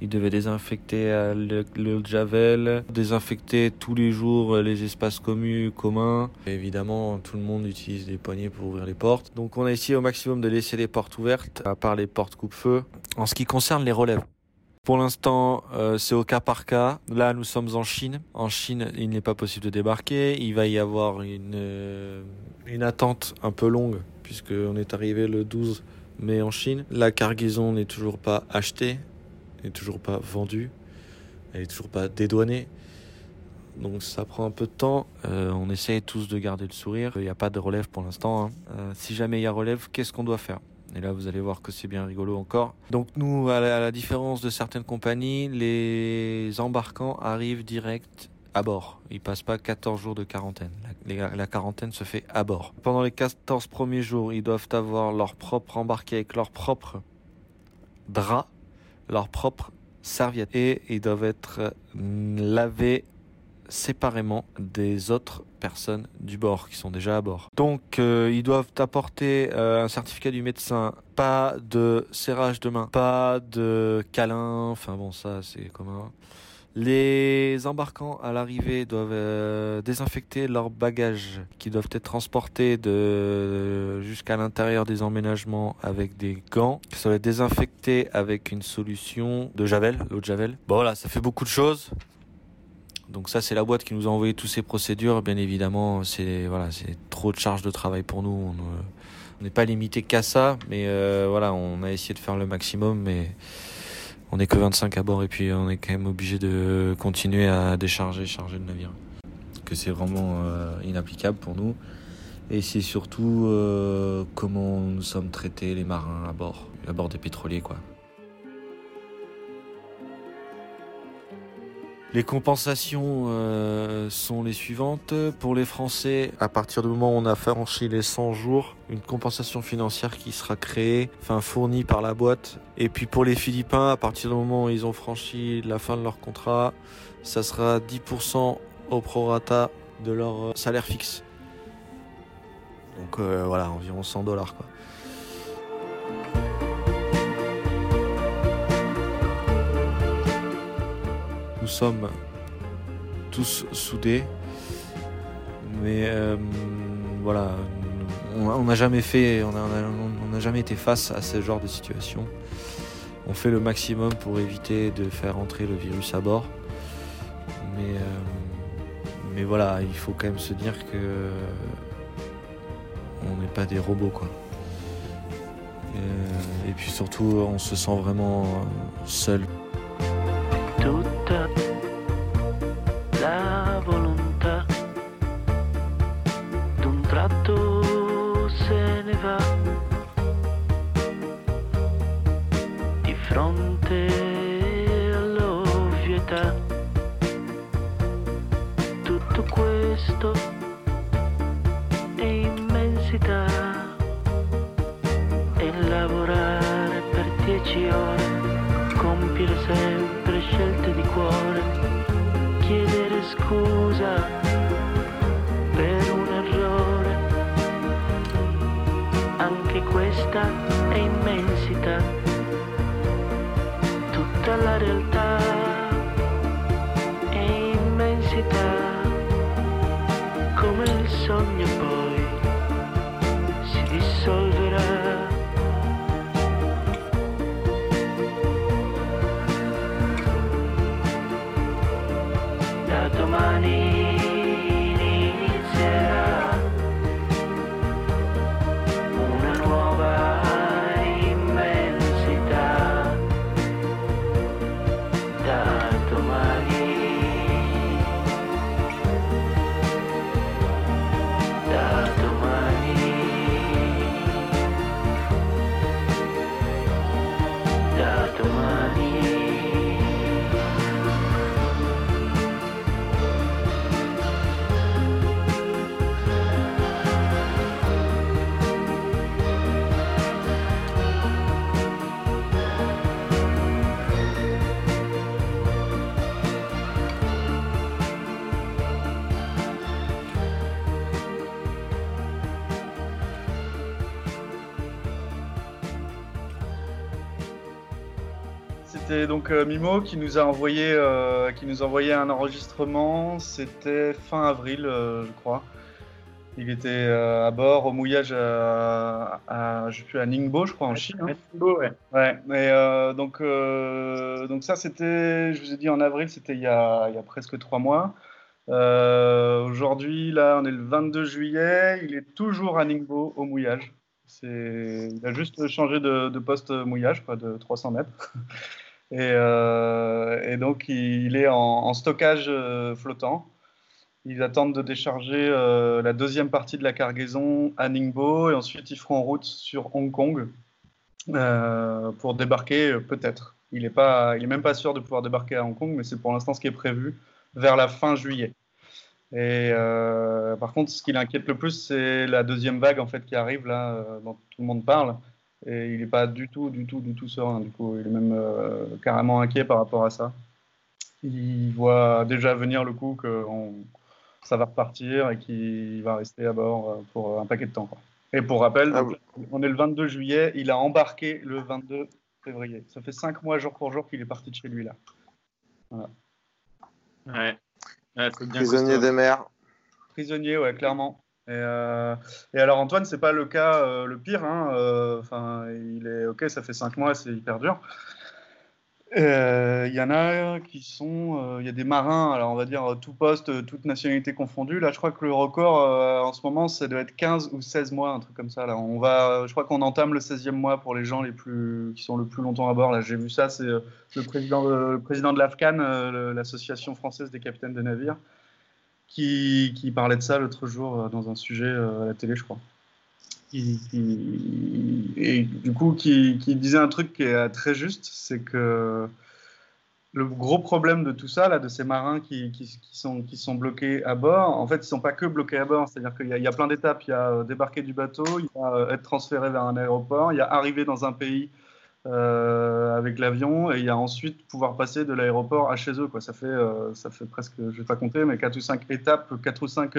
ils devaient désinfecter le, javel, désinfecter tous les jours les espaces communs, évidemment, tout le monde utilise des poignées pour ouvrir les portes. Donc on a essayé au maximum de laisser les portes ouvertes, à part les portes coupe-feu. En ce qui concerne les relèves, pour l'instant, euh, c'est au cas par cas. Là, nous sommes en Chine. En Chine, il n'est pas possible de débarquer. Il va y avoir une, euh, attente un peu longue, puisqu'on est arrivé le 12 mai en Chine. La cargaison n'est toujours pas achetée, n'est toujours pas vendue, elle est toujours pas dédouanée. Donc ça prend un peu de temps. Euh, on essaye tous de garder le sourire. Il n'y a pas de relève pour l'instant. hein. Si jamais il y a relève, qu'est-ce qu'on doit faire? Et là, vous allez voir que c'est bien rigolo encore. Donc nous, à la, différence de certaines compagnies, les embarquants arrivent direct à bord. Ils passent pas 14 jours de quarantaine. La, la quarantaine se fait à bord. Pendant les 14 premiers jours, ils doivent avoir leur propre embarqué avec leur propre drap, leur propre serviette. Et ils doivent être mm, lavés séparément des autres personnes du bord qui sont déjà à bord. Donc euh, ils doivent apporter euh, un certificat du médecin, pas de serrage de main, pas de câlin, enfin bon ça c'est commun. Les embarquants à l'arrivée doivent euh, désinfecter leurs bagages qui doivent être transportés jusqu'à l'intérieur des emménagements avec des gants qui doivent être désinfectés avec une solution de javel, l'eau de javel. Bon voilà, ça fait beaucoup de choses. Donc ça c'est la boîte qui nous a envoyé toutes ces procédures. Bien évidemment, c'est voilà, c'est trop de charge de travail pour nous. On on n'est pas limité qu'à ça, mais euh, voilà, on a essayé de faire le maximum, mais on n'est que 25 à bord et puis on est quand même obligé de continuer à décharger, charger le navire. Que c'est vraiment euh, inapplicable pour nous. Et c'est surtout euh, comment nous sommes traités les marins à bord, à bord des pétroliers quoi. Les compensations euh, sont les suivantes. Pour les Français, à partir du moment où on a franchi les 100 jours, une compensation financière qui sera créée, enfin fournie par la boîte. Et puis pour les Philippins, à partir du moment où ils ont franchi la fin de leur contrat, ça sera 10% au prorata de leur euh, salaire fixe. Donc euh, voilà, environ 100 dollars quoi. Nous sommes tous soudés, mais euh, voilà, on n'a jamais fait, on n'a jamais été face à ce genre de situation. On fait le maximum pour éviter de faire entrer le virus à bord, mais euh, mais voilà, il faut quand même se dire que on n'est pas des robots quoi. Euh, et puis surtout, on se sent vraiment seul. Donc euh, Mimo qui nous a envoyé, euh, qui nous a envoyé un enregistrement. C'était fin avril, euh, je crois. Il était euh, à bord au mouillage à, à, je sais plus, à Ningbo, je crois, en Chine. hein. Beau, ouais. Ouais, euh, donc, euh, donc ça c'était, je vous ai dit en avril, c'était il, y a- il y a presque trois mois. Aujourd'hui, là, on est le 22 juillet, il est toujours à Ningbo au mouillage. Il a juste changé de, de poste mouillage, quoi, de 300 mètres. Et, euh, et donc, il est en, stockage euh, flottant. Ils attendent de décharger euh, la deuxième partie de la cargaison à Ningbo et ensuite ils feront route sur Hong Kong pour débarquer peut-être. Il n'est même pas sûr de pouvoir débarquer à Hong Kong, mais c'est pour l'instant ce qui est prévu vers la fin juillet. Et par contre, ce qui l'inquiète le plus, c'est la deuxième vague en fait qui arrive là, dont tout le monde parle. Et il n'est pas du tout, du tout, du tout serein. Du coup, il est même euh, carrément inquiet par rapport à ça. Il voit déjà venir le coup que on- ça va repartir et qu'il va rester à bord euh, pour un paquet de temps. quoi. Et pour rappel, Ah donc, on est le 22 juillet, il a embarqué le 22 février. Ça fait cinq mois jour pour jour qu'il est parti de chez lui là. Voilà. Ouais. Ouais, c'est bien Prisonnier costaud. des mers. Prisonnier, ouais, clairement. Et, euh, et alors Antoine, c'est pas le cas euh, le pire. hein, euh, il est ok, ça fait cinq mois, c'est hyper dur. Il y en a qui sont, il y a des marins, alors on va dire tout poste, toute nationalité confondue. Là, je crois que le record en ce moment, ça doit être 15 ou 16 mois, un truc comme ça. Là, on va, je crois qu'on entame le 16e mois pour les gens les plus, qui sont le plus longtemps à bord. Là, j'ai vu ça, c'est le président, de- le président de l'AFCAN, l'association française des capitaines de navires, qui, parlait de ça l'autre jour euh, dans un sujet euh, à la télé, je crois. Et du coup, qui, disait un truc qui est très juste, c'est que le gros problème de tout ça, là, de ces marins qui, sont, bloqués à bord, en fait, ils ne sont pas que bloqués à bord, c'est-à-dire qu'il y, y a plein d'étapes. Il y a euh, débarquer du bateau, il y a être transféré vers un aéroport, il y a arriver dans un pays euh, avec l'avion, et il y a ensuite pouvoir passer de l'aéroport à chez eux. Quoi. Ça, fait, euh, ça fait presque, je ne vais pas compter, mais 4 ou 5 étapes, 4 ou 5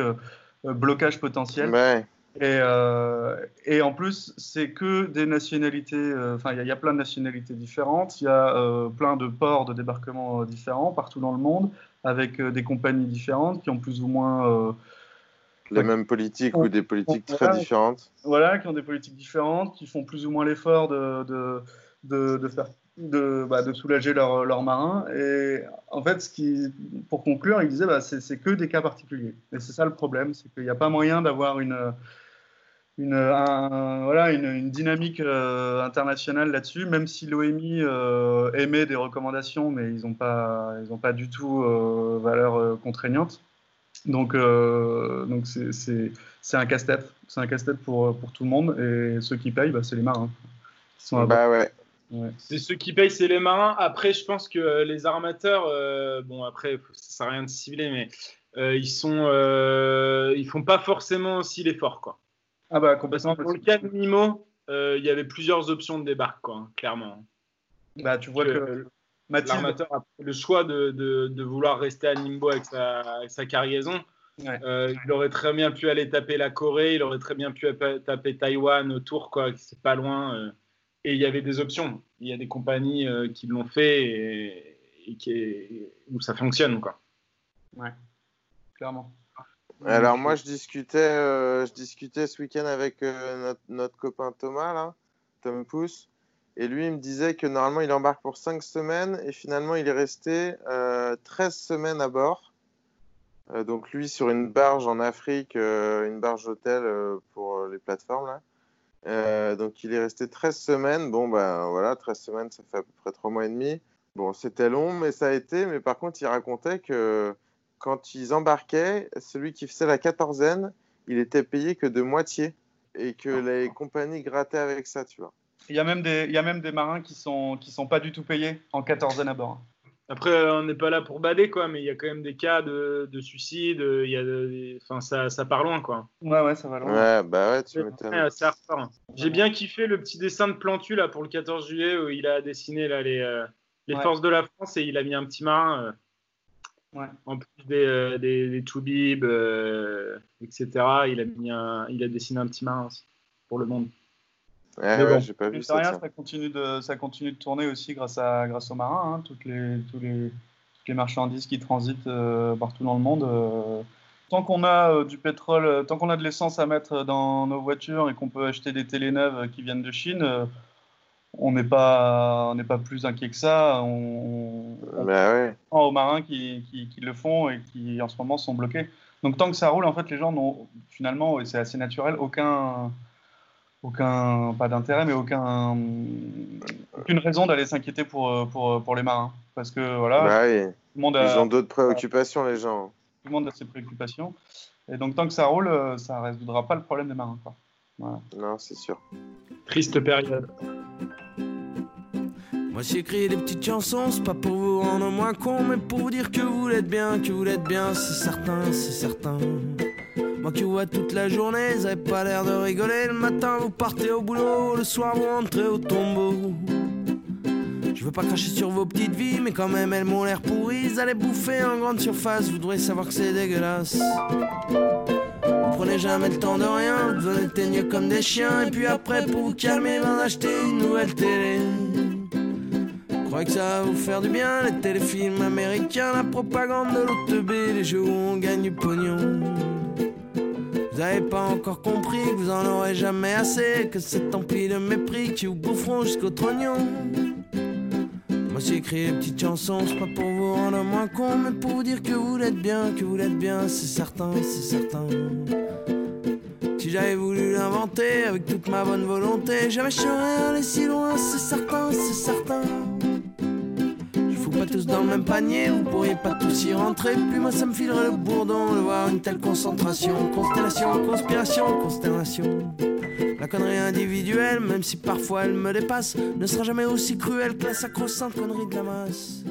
blocages potentiels. Ouais. Et, euh, et en plus, c'est que des nationalités, euh, enfin, il y, a- il y a plein de nationalités différentes, il y a euh, plein de ports de débarquement euh, différents partout dans le monde, avec euh, des compagnies différentes qui ont plus ou moins. euh, Les mêmes politiques ou des politiques très différentes. voilà, qui ont des politiques différentes, qui font plus ou moins l'effort de, de, de, faire. De, bah, de soulager leurs leurs marins. Et en fait, ce qui, pour conclure, il disait bah, c'est que des cas particuliers. Et c'est ça le problème, c'est qu'il n'y a pas moyen d'avoir une, une, un- voilà, une, une dynamique euh, internationale là-dessus, même si l'OMI euh, émet des recommandations, mais ils n'ont pas, pas du tout euh, valeur contraignante. Donc, donc c'est- un casse-tête. C'est un casse-tête pour, pour tout le monde. Et ceux qui payent, bah, c'est les marins. Qui sont Bah ouais. Ouais. C'est ceux qui payent, c'est les marins. Après, je pense que les armateurs, euh, bon, après, ça sert à rien de cibler, mais euh, ils sont, euh, ils font pas forcément aussi l'effort, quoi. Ah bah Parce que pour le cas de Mimo, euh, il y avait plusieurs options de débarque, quoi, hein, clairement. Bah, tu vois que Mathilde, L'armateur a le choix de, de, de vouloir rester à Nimbo avec sa, avec sa cargaison. Ouais. Euh, il aurait très bien pu aller taper la Corée, il aurait très bien pu taper Taïwan autour, quoi, qui c'est pas loin. euh, et il y avait des options. Il y a des compagnies euh, qui l'ont fait et, et qui est- où ça fonctionne, quoi. ouais, clairement. Alors moi je discutais, euh, je discutais ce week-end avec euh, notre, notre copain Thomas là, Tom Pouce, et lui il me disait que normalement il embarque pour 5 semaines et finalement il est resté euh, 13 semaines à bord. Euh, donc lui sur une barge en Afrique, euh, une barge hôtel euh, pour euh, les plateformes là. Euh, donc il est resté 13 semaines. Bon ben voilà, 13 semaines ça fait à peu près 3 mois et demi. Bon c'était long mais ça a été, mais par contre il racontait que quand ils embarquaient, celui qui faisait la quatorzaine, il était payé que de moitié et que les compagnies grattaient avec ça, tu vois. Il y a même des, il y a même des marins qui sont, qui sont pas du tout payés en quatorzaine à bord. Après, euh, on n'est pas là pour bader, quoi, mais il y a quand même des cas de, de suicide, euh, il y a de- enfin, ça, ça part loin, quoi. Ouais, ouais, ça va loin. Ouais, bah ouais, tu m'étonnes. J'ai bien kiffé le petit dessin de Plantu là pour le 14 juillet où il a dessiné là les, euh, les Ouais. forces de la France et il a mis un petit marin euh, Ouais. en plus des euh, des, des Toubib, euh, etc. Il a mis un, il a dessiné un petit marin aussi pour le monde. Ouais, Mais bon, pas vu ça. rien, tiens. ça continue de, ça continue de tourner aussi grâce à, grâce aux marins. hein. Toutes les, tous les, toutes les marchandises qui transitent euh, partout dans le monde. euh, tant qu'on a euh, du pétrole, tant qu'on a de l'essence à mettre dans nos voitures et qu'on peut acheter des télé neuves qui viennent de Chine, euh, on n'est pas, on n'est pas plus inquiet que ça. On, on Bah ouais. prend aux marins qui, qui, qui le font et qui en ce moment sont bloqués. Donc tant que ça roule, en fait, les gens n'ont finalement, et c'est assez naturel, aucun, aucun, pas d'intérêt, mais aucun, aucune raison d'aller s'inquiéter pour, euh, pour, pour les marins. Parce que voilà, Bah oui. tout le monde a, Ils ont d'autres préoccupations, les gens. tout le monde a ses préoccupations. Et donc tant que ça roule, euh, ça ne résoudra pas le problème des marins. Quoi. Voilà. Non, c'est sûr. Triste période. Moi j'écris des petites chansons, c'est pas pour vous rendre moins con, mais pour vous dire que vous l'êtes bien, que vous l'êtes bien, c'est certain, c'est certain. Moi qui vous vois toute la journée, vous avez pas l'air de rigoler. Le matin vous partez au boulot, le soir vous rentrez au tombeau. Je veux pas cracher sur vos petites vies, mais quand même elles m'ont l'air pourries. Vous allez bouffer en grande surface, vous devrez savoir que c'est dégueulasse. Vous prenez jamais le temps de rien, vous devenez teigneux comme des chiens, et puis après pour vous calmer, ben acheter une nouvelle télé. Croyez que ça va vous faire du bien, les téléfilms américains, la propagande de l'OTB, les jeux où on gagne du pognon. Vous avez pas encore compris que vous en aurez jamais assez, que c'est empli de mépris qui vous boufferont jusqu'au trognon. Moi j'ai écrit des petites chansons, c'est pas pour vous rendre moins con, mais pour vous dire que vous l'êtes bien, que vous l'êtes bien, c'est certain, c'est certain. Si j'avais voulu l'inventer avec toute ma bonne volonté, jamais je serais allé si loin, c'est certain, c'est certain. Pas tous dans le même panier, vous pourriez pas tous y rentrer. Puis moi ça me filerait le bourdon de voir une telle concentration. Constellation, conspiration, consternation. La connerie individuelle, même si parfois elle me dépasse, ne sera jamais aussi cruelle que la sacro-sainte connerie de la masse.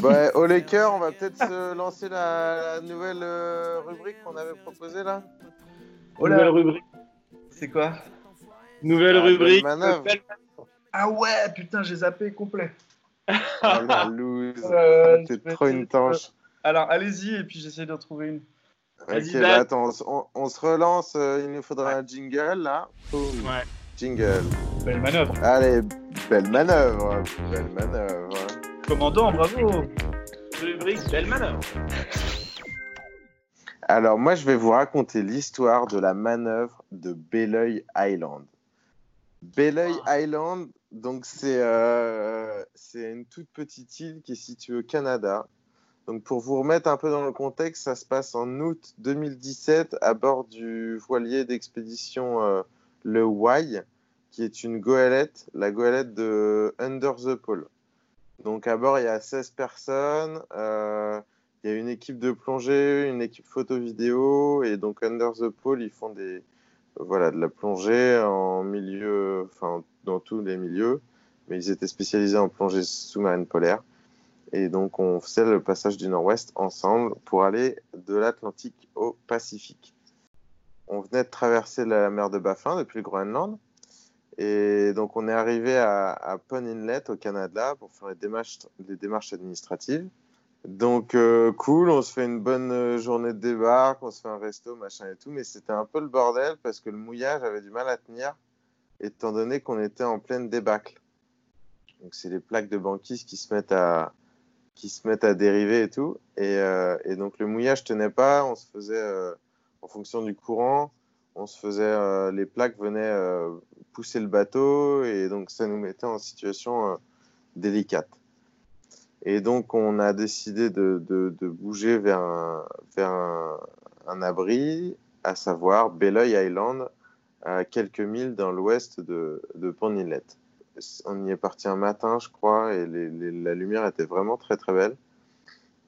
Ouais, au Laker, on va peut-être se lancer la, la nouvelle euh, rubrique qu'on avait proposée là. Oh là. Nouvelle rubrique. C'est quoi? Nouvelle Ah, rubrique. Ah ouais, putain, j'ai zappé complet. <laughs> Oh la loose. Euh, T'es trop une tanche. Alors allez-y et puis j'essaie de retrouver une. Ok, bah attends, on, on- se relance. euh, il nous faudra un jingle là. Boum. Ouais. Jingle. Belle manœuvre. Allez, belle manœuvre. Belle manœuvre. Commandant, bravo. Rubrique Belle manœuvre. Alors, moi, je vais vous raconter l'histoire de la manœuvre de Belleuil Island. Belleuil Island, donc c'est euh, c'est une toute petite île qui est située au Canada. Donc, pour vous remettre un peu dans le contexte, ça se passe en août 2017 à bord du voilier d'expédition euh, le Wai, qui est une goélette, la goélette de Under the Pole. Donc, à bord, il y a 16 personnes. euh, il y a une équipe de plongée, une équipe photo-vidéo, et donc Under the Pole, ils font des, voilà, de la plongée en milieu, enfin dans tous les milieux, mais ils étaient spécialisés en plongée sous-marine polaire. Et donc on faisait le passage du Nord-Ouest ensemble pour aller de l'Atlantique au Pacifique. On venait de traverser la mer de Baffin depuis le Groenland. Et donc on est arrivé à, à Pond Inlet au Canada pour faire les les démarches administratives. Donc euh, cool, on se fait une bonne euh, journée de débarque, on se fait un resto, machin et tout, mais c'était un peu le bordel parce que le mouillage avait du mal à tenir, étant donné qu'on était en pleine débâcle. Donc c'est les plaques de banquise qui se mettent à, qui se mettent à dériver et tout, et, euh, et donc le mouillage tenait pas, on se faisait, euh, en fonction du courant, on se faisait, euh, les plaques venaient euh, pousser le bateau, et donc ça nous mettait en situation délicate. Et donc, on a décidé de, de- bouger vers, un, vers un, abri, à savoir Belleuil Island, à quelques milles dans l'ouest de, de Pont Inlet. On y est parti un matin, je crois, et la lumière était vraiment très très belle.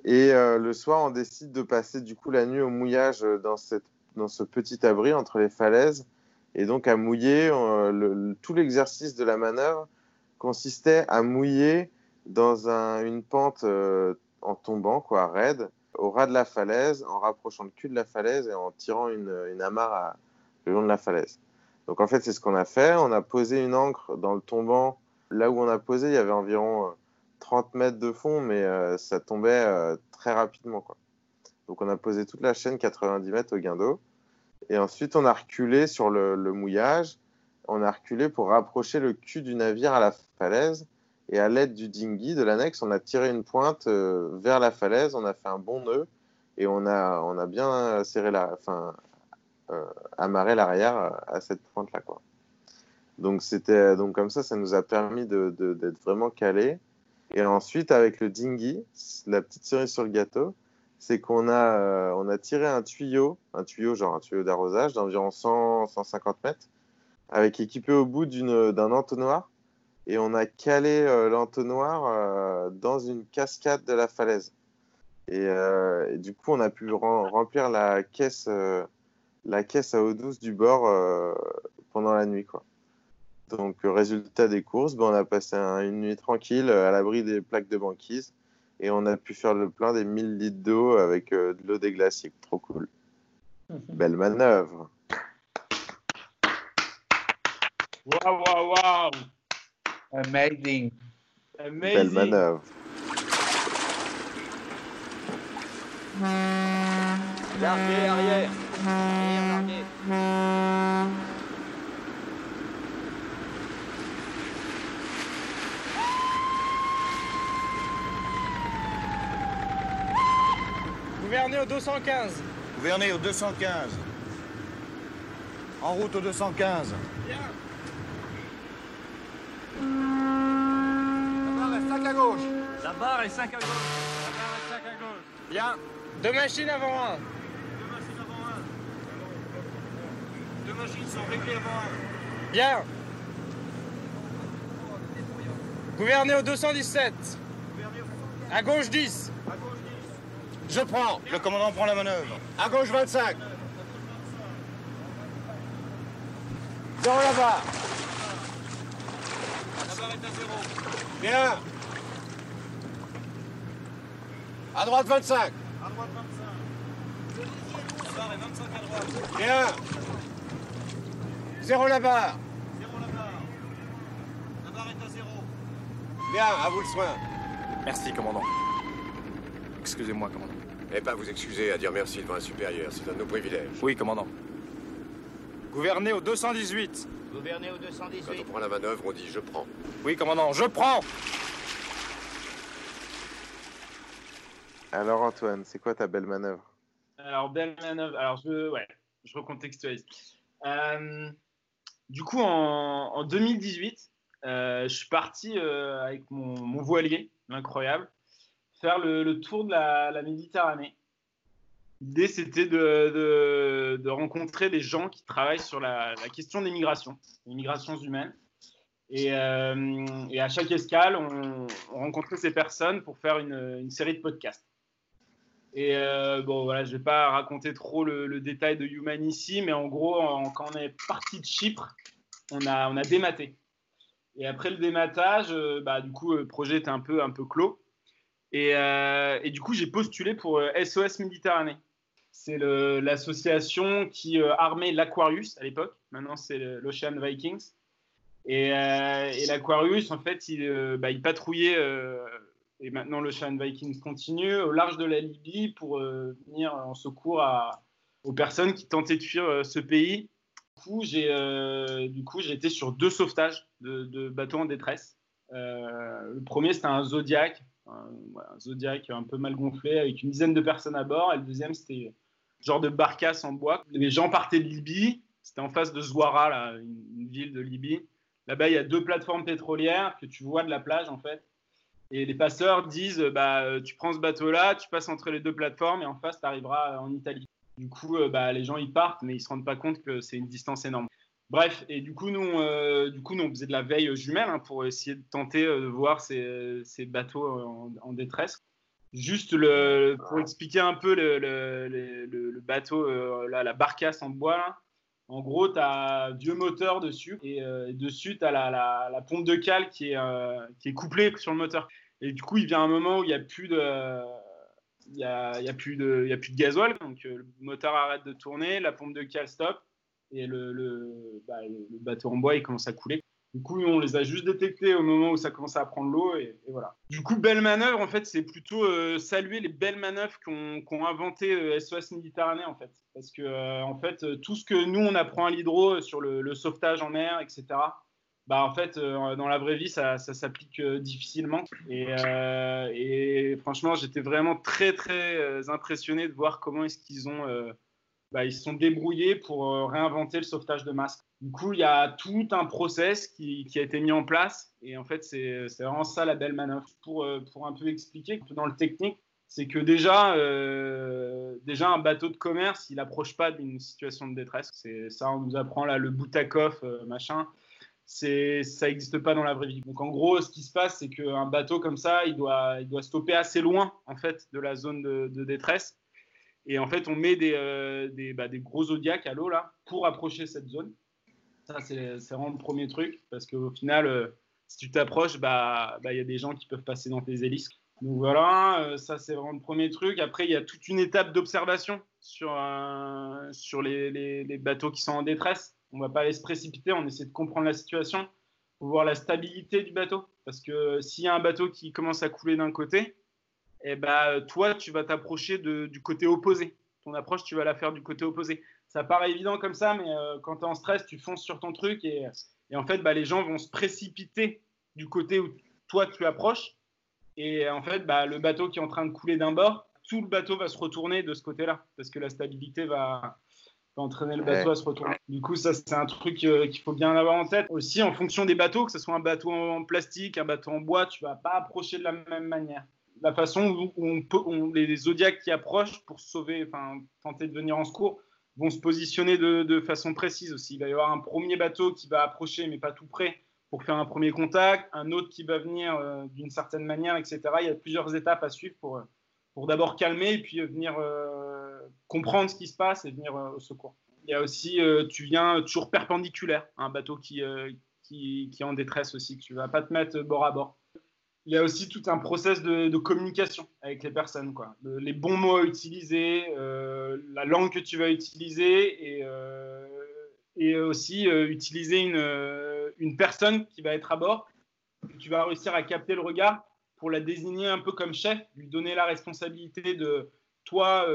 Et euh, le soir, on décide de passer du coup la nuit au mouillage dans, cette, dans ce petit abri entre les falaises. Et donc à mouiller, euh, tout l'exercice de la manœuvre consistait à mouiller dans un- une pente euh, en tombant, quoi, raide, au ras de la falaise, en rapprochant le cul de la falaise et en tirant une, amarre le long de la falaise. Donc en fait, c'est ce qu'on a fait. On a posé une ancre dans le tombant. Là où on a posé, il y avait environ euh, 30 mètres de fond, mais euh, ça tombait euh, très rapidement. Quoi. Donc on a posé toute la chaîne 90 mètres au guindeau. Et ensuite, on a reculé sur le, le mouillage. on a reculé pour rapprocher le cul du navire à la falaise. Et à l'aide du dinghy de l'annexe, on a tiré une pointe euh, vers la falaise, on a fait un bon nœud et on a, bien serré la, enfin, euh, amarré l'arrière à cette pointe-là. Donc, donc comme ça, ça nous a permis de, d'être vraiment calés. Et ensuite, avec le dinghy, la petite cerise sur le gâteau, c'est qu'on a, euh, a tiré un tuyau, un tuyau genre un tuyau d'arrosage d'environ 100, 150 mètres, avec équipé au bout d'un entonnoir. Et on a calé euh, l'entonnoir euh, dans une cascade de la falaise. Et, euh, et du coup, on a pu rem- remplir la caisse, euh, la caisse à eau douce du bord euh, pendant la nuit. Quoi. Donc, résultat des courses, ben, on a passé un- une nuit tranquille à l'abri des plaques de banquise et on a pu faire le plein des 1000 litres d'eau avec euh, de l'eau des glaciers. Trop cool. Belle manœuvre. Waouh, waouh, waouh Amazing. Amazing Belle manœuvre. Larguez, arrière. Arrière, larguez. Gouvernez au 215. Gouvernez au 215. En route au 215. La barre est 5 à gauche. La barre est 5 à gauche. La barre est 5 à gauche. Bien. Deux machines avant un. Deux machines avant un. Deux machines sont réglées avant un. Bien. Gouvernez au 217. À gauche 10. Je prends. Le commandant prend la manœuvre. À gauche 25. Zéro la barre. La barre est à zéro. Bien. À droite 25. À droite 25. La barre est 25 à droite. Bien. Zéro la barre. Zéro la barre. La barre est à zéro. Bien, à vous le soin. Merci, commandant. Excusez-moi, commandant. Et pas vous excuser à dire merci devant un supérieur, c'est un de nos privilèges. Oui, commandant. Gouvernez au 218. Gouvernez au Quand 218. on prend la manœuvre, on dit je prends. Oui, commandant, je prends Alors Antoine, c'est quoi ta belle manœuvre? Alors, belle manœuvre. Alors, je, ouais, je recontextualise. Euh, du coup, en, en 2018, euh, je suis parti euh, avec mon, mon voilier, incroyable, faire le, le tour de la, la Méditerranée. L'idée, c'était de, rencontrer des gens qui travaillent sur la, question des migrations, des migrations humaines. Et, euh, et à chaque escale, on, on rencontrait ces personnes pour faire une, série de podcasts. Et euh, bon, voilà, je vais pas raconter trop le, détail de Human ici, mais en gros, quand on est parti de Chypre, on a, dématé. Et après le dématage, euh, bah, du coup, le projet était un peu, un peu clos. Et, du coup, j'ai postulé pour SOS Méditerranée. C'est le- l'association qui euh, armait l'Aquarius à l'époque. Maintenant, c'est le- l'Ocean Vikings. Et, euh, et l'Aquarius, en fait, il, euh, bah, il patrouillait, et maintenant l'Ocean Vikings continue, au large de la Libye pour venir en secours aux personnes qui tentaient de fuir ce pays. Du coup, j'ai euh, été sur deux sauvetages de, bateaux en détresse. Le premier, c'était un Zodiac, un, Zodiac un peu mal gonflé, avec une dizaine de personnes à bord. Et le deuxième, c'était genre de barcasse en bois. Les gens partaient de Libye. C'était en face de Zouara, une, ville de Libye. Là-bas, il y a deux plateformes pétrolières que tu vois de la plage, en fait. Et les passeurs disent, euh, bah, euh, tu prends ce bateau-là, tu passes entre les deux plateformes et en face, tu arriveras en Italie. Du coup, euh, bah, les gens, ils partent, mais ils se rendent pas compte que c'est une distance énorme. Bref, et du coup, nous, euh, du coup, nous on faisait de la veille jumelle hein, pour essayer de tenter euh, de voir ces, bateaux en détresse. Juste le, pour expliquer un peu le, le- le- le- le bateau, euh, là, la barcasse en bois, là. en gros, tu as un vieux moteur dessus et, euh, dessus, tu as la, la- la pompe de cale qui est, euh, qui est couplée sur le moteur. Et du coup, il vient un moment où il n'y a plus de. Il y a, il y a plus de, il y a plus de gasoil, donc le moteur arrête de tourner, la pompe de cale stop, et le, le, bah, le- le bateau en bois il commence à couler. Du coup, on les a juste détectés au moment où ça commençait à prendre l'eau et, voilà. Du coup, belle manœuvre, en fait, c'est plutôt euh, saluer les belles manœuvres qu'ont qu'ont inventé euh, SOS Méditerranée, en fait. Parce que, euh, en fait, euh, tout ce que nous, on apprend à l'hydro sur le, sauvetage en mer, etc., bah, en fait, dans la vraie vie, ça, s'applique difficilement. Et, franchement, j'étais vraiment très, très impressionné de voir comment est-ce qu'ils ont... bah, ils se sont débrouillés pour réinventer le sauvetage de masques. Du coup, il y a tout un process qui, a été mis en place. Et en fait, c'est vraiment ça la belle manœuvre. Pour, euh, pour un peu expliquer, dans le technique, c'est que déjà, euh, déjà, un bateau de commerce, il n'approche pas d'une situation de détresse. C'est ça, on nous apprend là, le Boutakov, euh, machin. C'est, ça n'existe pas dans la vraie vie. Donc en gros, ce qui se passe, c'est qu'un bateau comme ça, il doit, il doit stopper assez loin en fait de la zone de, détresse. Et en fait, on met des, euh, bah, des gros zodiacs à l'eau pour approcher cette zone. Ça, c'est vraiment le premier truc parce qu'au final, euh, si tu t'approches, bah, bah, il y a des gens qui peuvent passer dans tes hélices. Donc voilà, euh, ça c'est vraiment le premier truc. Après, il y a toute une étape d'observation sur, euh, les, bateaux qui sont en détresse. On va pas aller se précipiter, on essaie de comprendre la situation pour voir la stabilité du bateau. Parce que s'il y a un bateau qui commence à couler d'un côté, eh ben, toi, tu vas t'approcher du côté opposé. Ton approche, tu vas la faire du côté opposé. Ça paraît évident comme ça, mais euh, quand tu es en stress, tu fonces sur ton truc et, et en fait, bah, les gens vont se précipiter du côté où toi, tu approches. Et en fait, bah, le bateau qui est en train de couler d'un bord, tout le bateau va se retourner de ce côté-là parce que la stabilité va, va entraîner le bateau Ouais. à se retourner. Du coup, ça, c'est un truc euh, qu'il faut bien avoir en tête. Aussi, en fonction des bateaux, que ce soit un bateau en plastique, un bateau en bois, tu vas pas approcher de la même manière. La façon où, on peut, on- les zodiacs qui approchent pour sauver, enfin, tenter de venir en secours, vont se positionner de, façon précise aussi. Il va y avoir un premier bateau qui va approcher, mais pas tout près, pour faire un premier contact, un autre qui va venir euh, d'une certaine manière, etc. Il y a plusieurs étapes à suivre pour, d'abord calmer et puis euh, venir euh, comprendre ce qui se passe et venir au secours. Il y a aussi, tu viens toujours perpendiculaire, un bateau qui est en détresse aussi, que tu vas pas te mettre bord à bord. Il y a aussi tout un process de, communication avec les personnes, quoi. Le- les bons mots à utiliser, euh, la langue que tu vas utiliser et, euh, aussi euh, utiliser une, une personne qui va être à bord. Tu vas réussir à capter le regard pour la désigner un peu comme chef, lui donner la responsabilité de toi,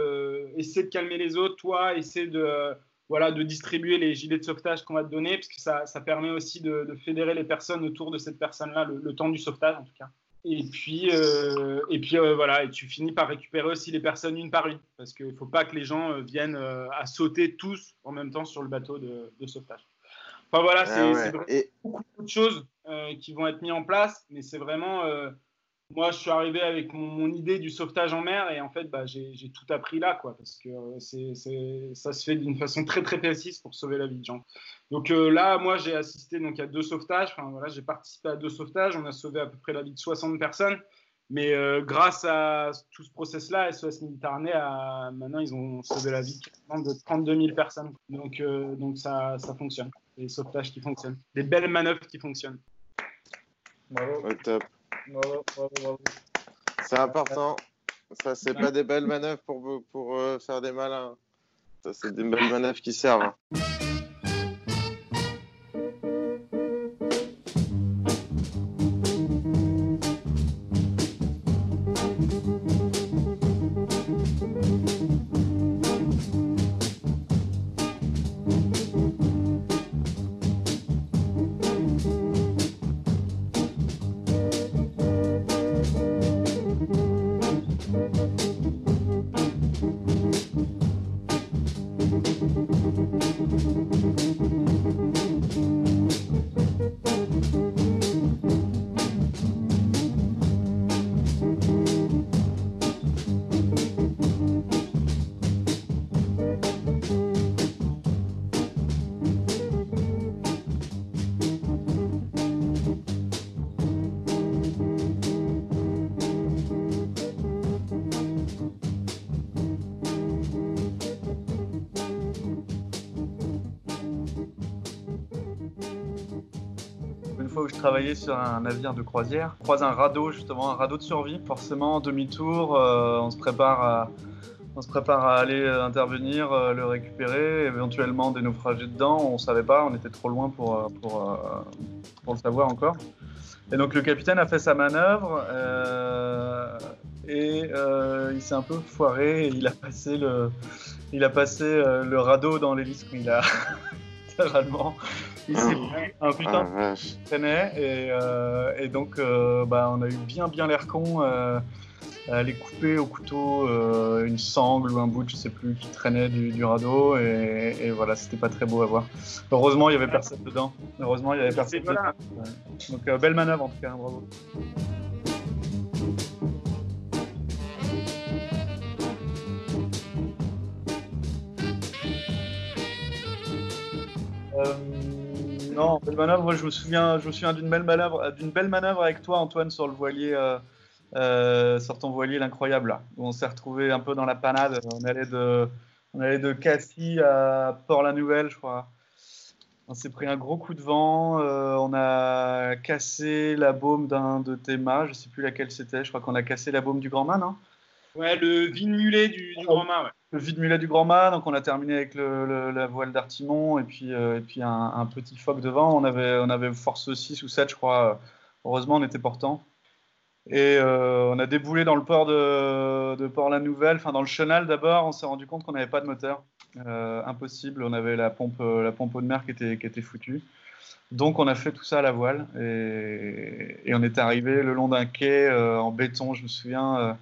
essayer de calmer les autres, toi, essayer de, voilà, de distribuer les gilets de sauvetage qu'on va te donner, parce que ça, ça permet aussi de, de fédérer les personnes autour de cette personne-là, le, le temps du sauvetage en tout cas. Et puis, euh, et puis euh, voilà, et tu finis par récupérer aussi les personnes une par une, parce qu'il ne faut pas que les gens euh, viennent à sauter tous en même temps sur le bateau de, de sauvetage. Enfin voilà, c'est Ah ouais. c'est Et- beaucoup, de choses qui vont être mises en place, mais c'est vraiment. Moi, je suis arrivé avec mon, mon idée du sauvetage en mer et en fait, bah, j'ai tout appris là, quoi, parce que euh, ça se fait d'une façon très très précise pour sauver la vie de gens. Donc euh, là, moi, j'ai assisté donc à deux sauvetages. Enfin voilà, j'ai participé à deux sauvetages. On a sauvé à peu près la vie de 60 personnes. Mais euh, grâce à tout ce process-là, SOS Méditerranée, a, maintenant, ils ont sauvé la vie de 32 000 personnes. Donc, euh, donc ça, ça fonctionne. Des sauvetages qui fonctionnent. Des belles manœuvres qui fonctionnent. Top. C'est important. Ça, c'est pas des belles manœuvres pour, pour euh, faire des malins. Ça, c'est des belles manœuvres qui servent. Sur un navire de croisière, croise un radeau, justement, un radeau de survie. Forcément, demi-tour, euh, on se prépare à, On se prépare à aller euh, intervenir, euh, le récupérer, éventuellement des naufragés dedans. On savait pas, on était trop loin pour, pour, le savoir encore. Et donc le capitaine a fait sa manœuvre et il s'est un peu foiré. Il a passé le, il a passé le radeau dans l'hélice. Il a <laughs> littéralement, il s'est pris un putain Ah, de traînait et, euh, et donc euh, bah, on a eu bien bien l'air con euh, à aller couper au couteau euh, une sangle ou un bout, je sais plus, qui traînait du, du radeau et, et voilà, c'était pas très beau à voir. Heureusement, il y avait personne dedans. Heureusement, il y avait personne voilà. dedans. Ouais. Donc euh, belle manœuvre en tout cas, hein, bravo. Euh, non, belle manœuvre. Je me souviens, je me souviens d'une belle manœuvre, d'une belle manœuvre avec toi, Antoine, sur le voilier, euh, euh, sur ton voilier l'incroyable, où on s'est retrouvé un peu dans la panade. On allait de, on allait de Cassis à Port-la-Nouvelle, je crois. On s'est pris un gros coup de vent. euh, on a cassé la baume d'un de tes mâts. Je sais plus laquelle c'était. Je crois qu'on a cassé la baume du grand mât, non? Ouais, le vide mulet du, du grand mât, ouais. Le vide mulet du grand mât, donc on a terminé avec le, la voile d'Artimon et puis, euh, et puis un, petit phoque devant. On avait, on avait force 6 ou 7, je crois. Heureusement, on était portant. Et euh, on a déboulé dans le port de, de Port-la-Nouvelle, enfin dans le chenal d'abord. On s'est rendu compte qu'on n'avait pas de moteur. Euh, impossible, on avait la pompe, la pompe eau de mer qui était, qui était foutue. Donc on a fait tout ça à la voile et, on est arrivé le long d'un quai en béton, je me souviens.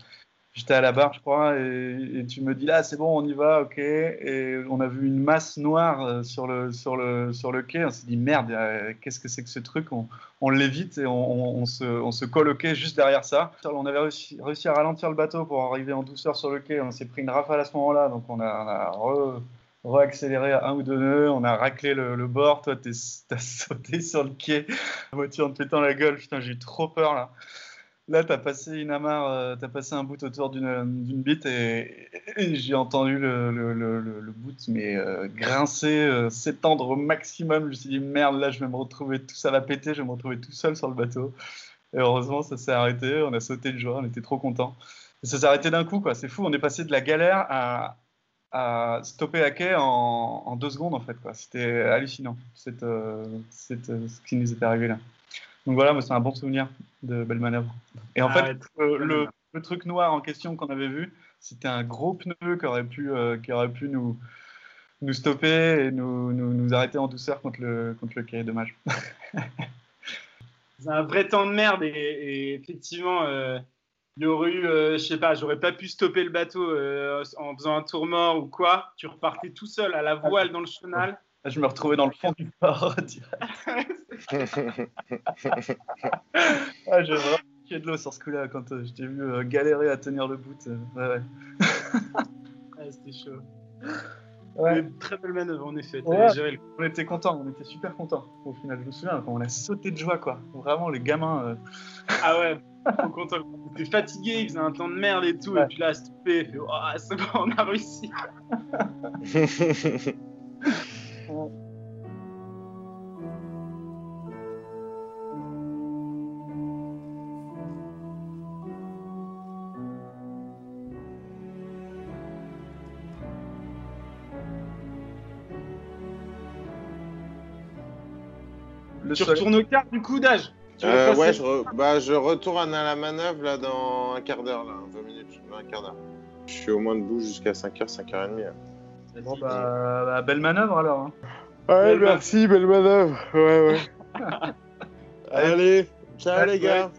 J'étais à la barre, je crois, et, tu me dis là, c'est bon, on y va, ok. Et on a vu une masse noire euh, sur le, sur le, sur le quai. On s'est dit merde, euh, qu'est-ce que c'est que ce truc? On, on l'évite et on, on- se, on se colle juste derrière ça. On avait réussi, réussi à ralentir le bateau pour arriver en douceur sur le quai. On s'est pris une rafale à ce moment-là, donc on a, on a re- re-accéléré à un ou deux nœuds. On a raclé le, bord. Toi, t'as <laughs> sauté sur le quai, la moitié en te pétant la gueule. Putain, j'ai eu trop peur là. Là, tu as passé euh, t'as passé un bout autour d'une bite et, j'ai entendu le, le, le, le- bout mais, euh, grincer, euh, s'étendre au maximum. Je me suis dit, merde, là, je vais me retrouver, tout ça va péter, je vais me retrouver tout seul sur le bateau. Et heureusement, ça s'est arrêté, on a sauté de joie, on était trop contents. Et ça s'est arrêté d'un coup, quoi. C'est fou, on est passé de la galère à, stopper à quai en, deux secondes, en fait. C'était hallucinant, euh, cette, ce qui nous est arrivé là. Donc voilà, c'est un bon souvenir de belle manœuvre. Et en Ah fait, ouais, le, le truc noir en question qu'on avait vu, c'était un gros pneu qui aurait pu, euh, qui aurait pu nous, nous stopper et nous, nous, nous arrêter en douceur contre le, contre le quai. Dommage. <laughs> C'est un vrai temps de merde et, et effectivement, euh, il y aurait eu, euh, je sais pas, j'aurais pas pu stopper le bateau euh, en faisant un tour mort ou quoi. Tu repartais tout seul à la voile dans le chenal. Je me retrouvais dans le fond du <laughs> port direct. ah, j'ai vraiment de l'eau sur ce coup-là quand euh, je t'ai vu euh, galérer à tenir le bout. euh, ouais, ouais. <laughs> Ouais, C'était chaud. Ouais. Une très belle manœuvre en effet. Ouais, géré On était contents, on était super contents au final. Je me souviens quand on a sauté de joie, quoi. Vraiment, les gamins. euh, <laughs> Ah ouais, trop content. On était fatigué, il faisait un temps de merde et tout. Et puis là, fait, oh, c'est bon, on a réussi. Le tu retournes au quart du coup d'âge. Euh, ouais, je, re- bah, je retourne à la manœuvre là dans un quart d'heure, là, 20 minutes, un quart d'heure. Je suis au moins debout jusqu'à 5h, 5h30. Là. Bon, bah, bah, belle manœuvre alors. hein. Ouais, Belle merci, belle manœuvre. Ouais, ouais. <laughs> Allez, ciao les gars.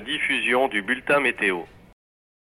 Diffusion du bulletin météo.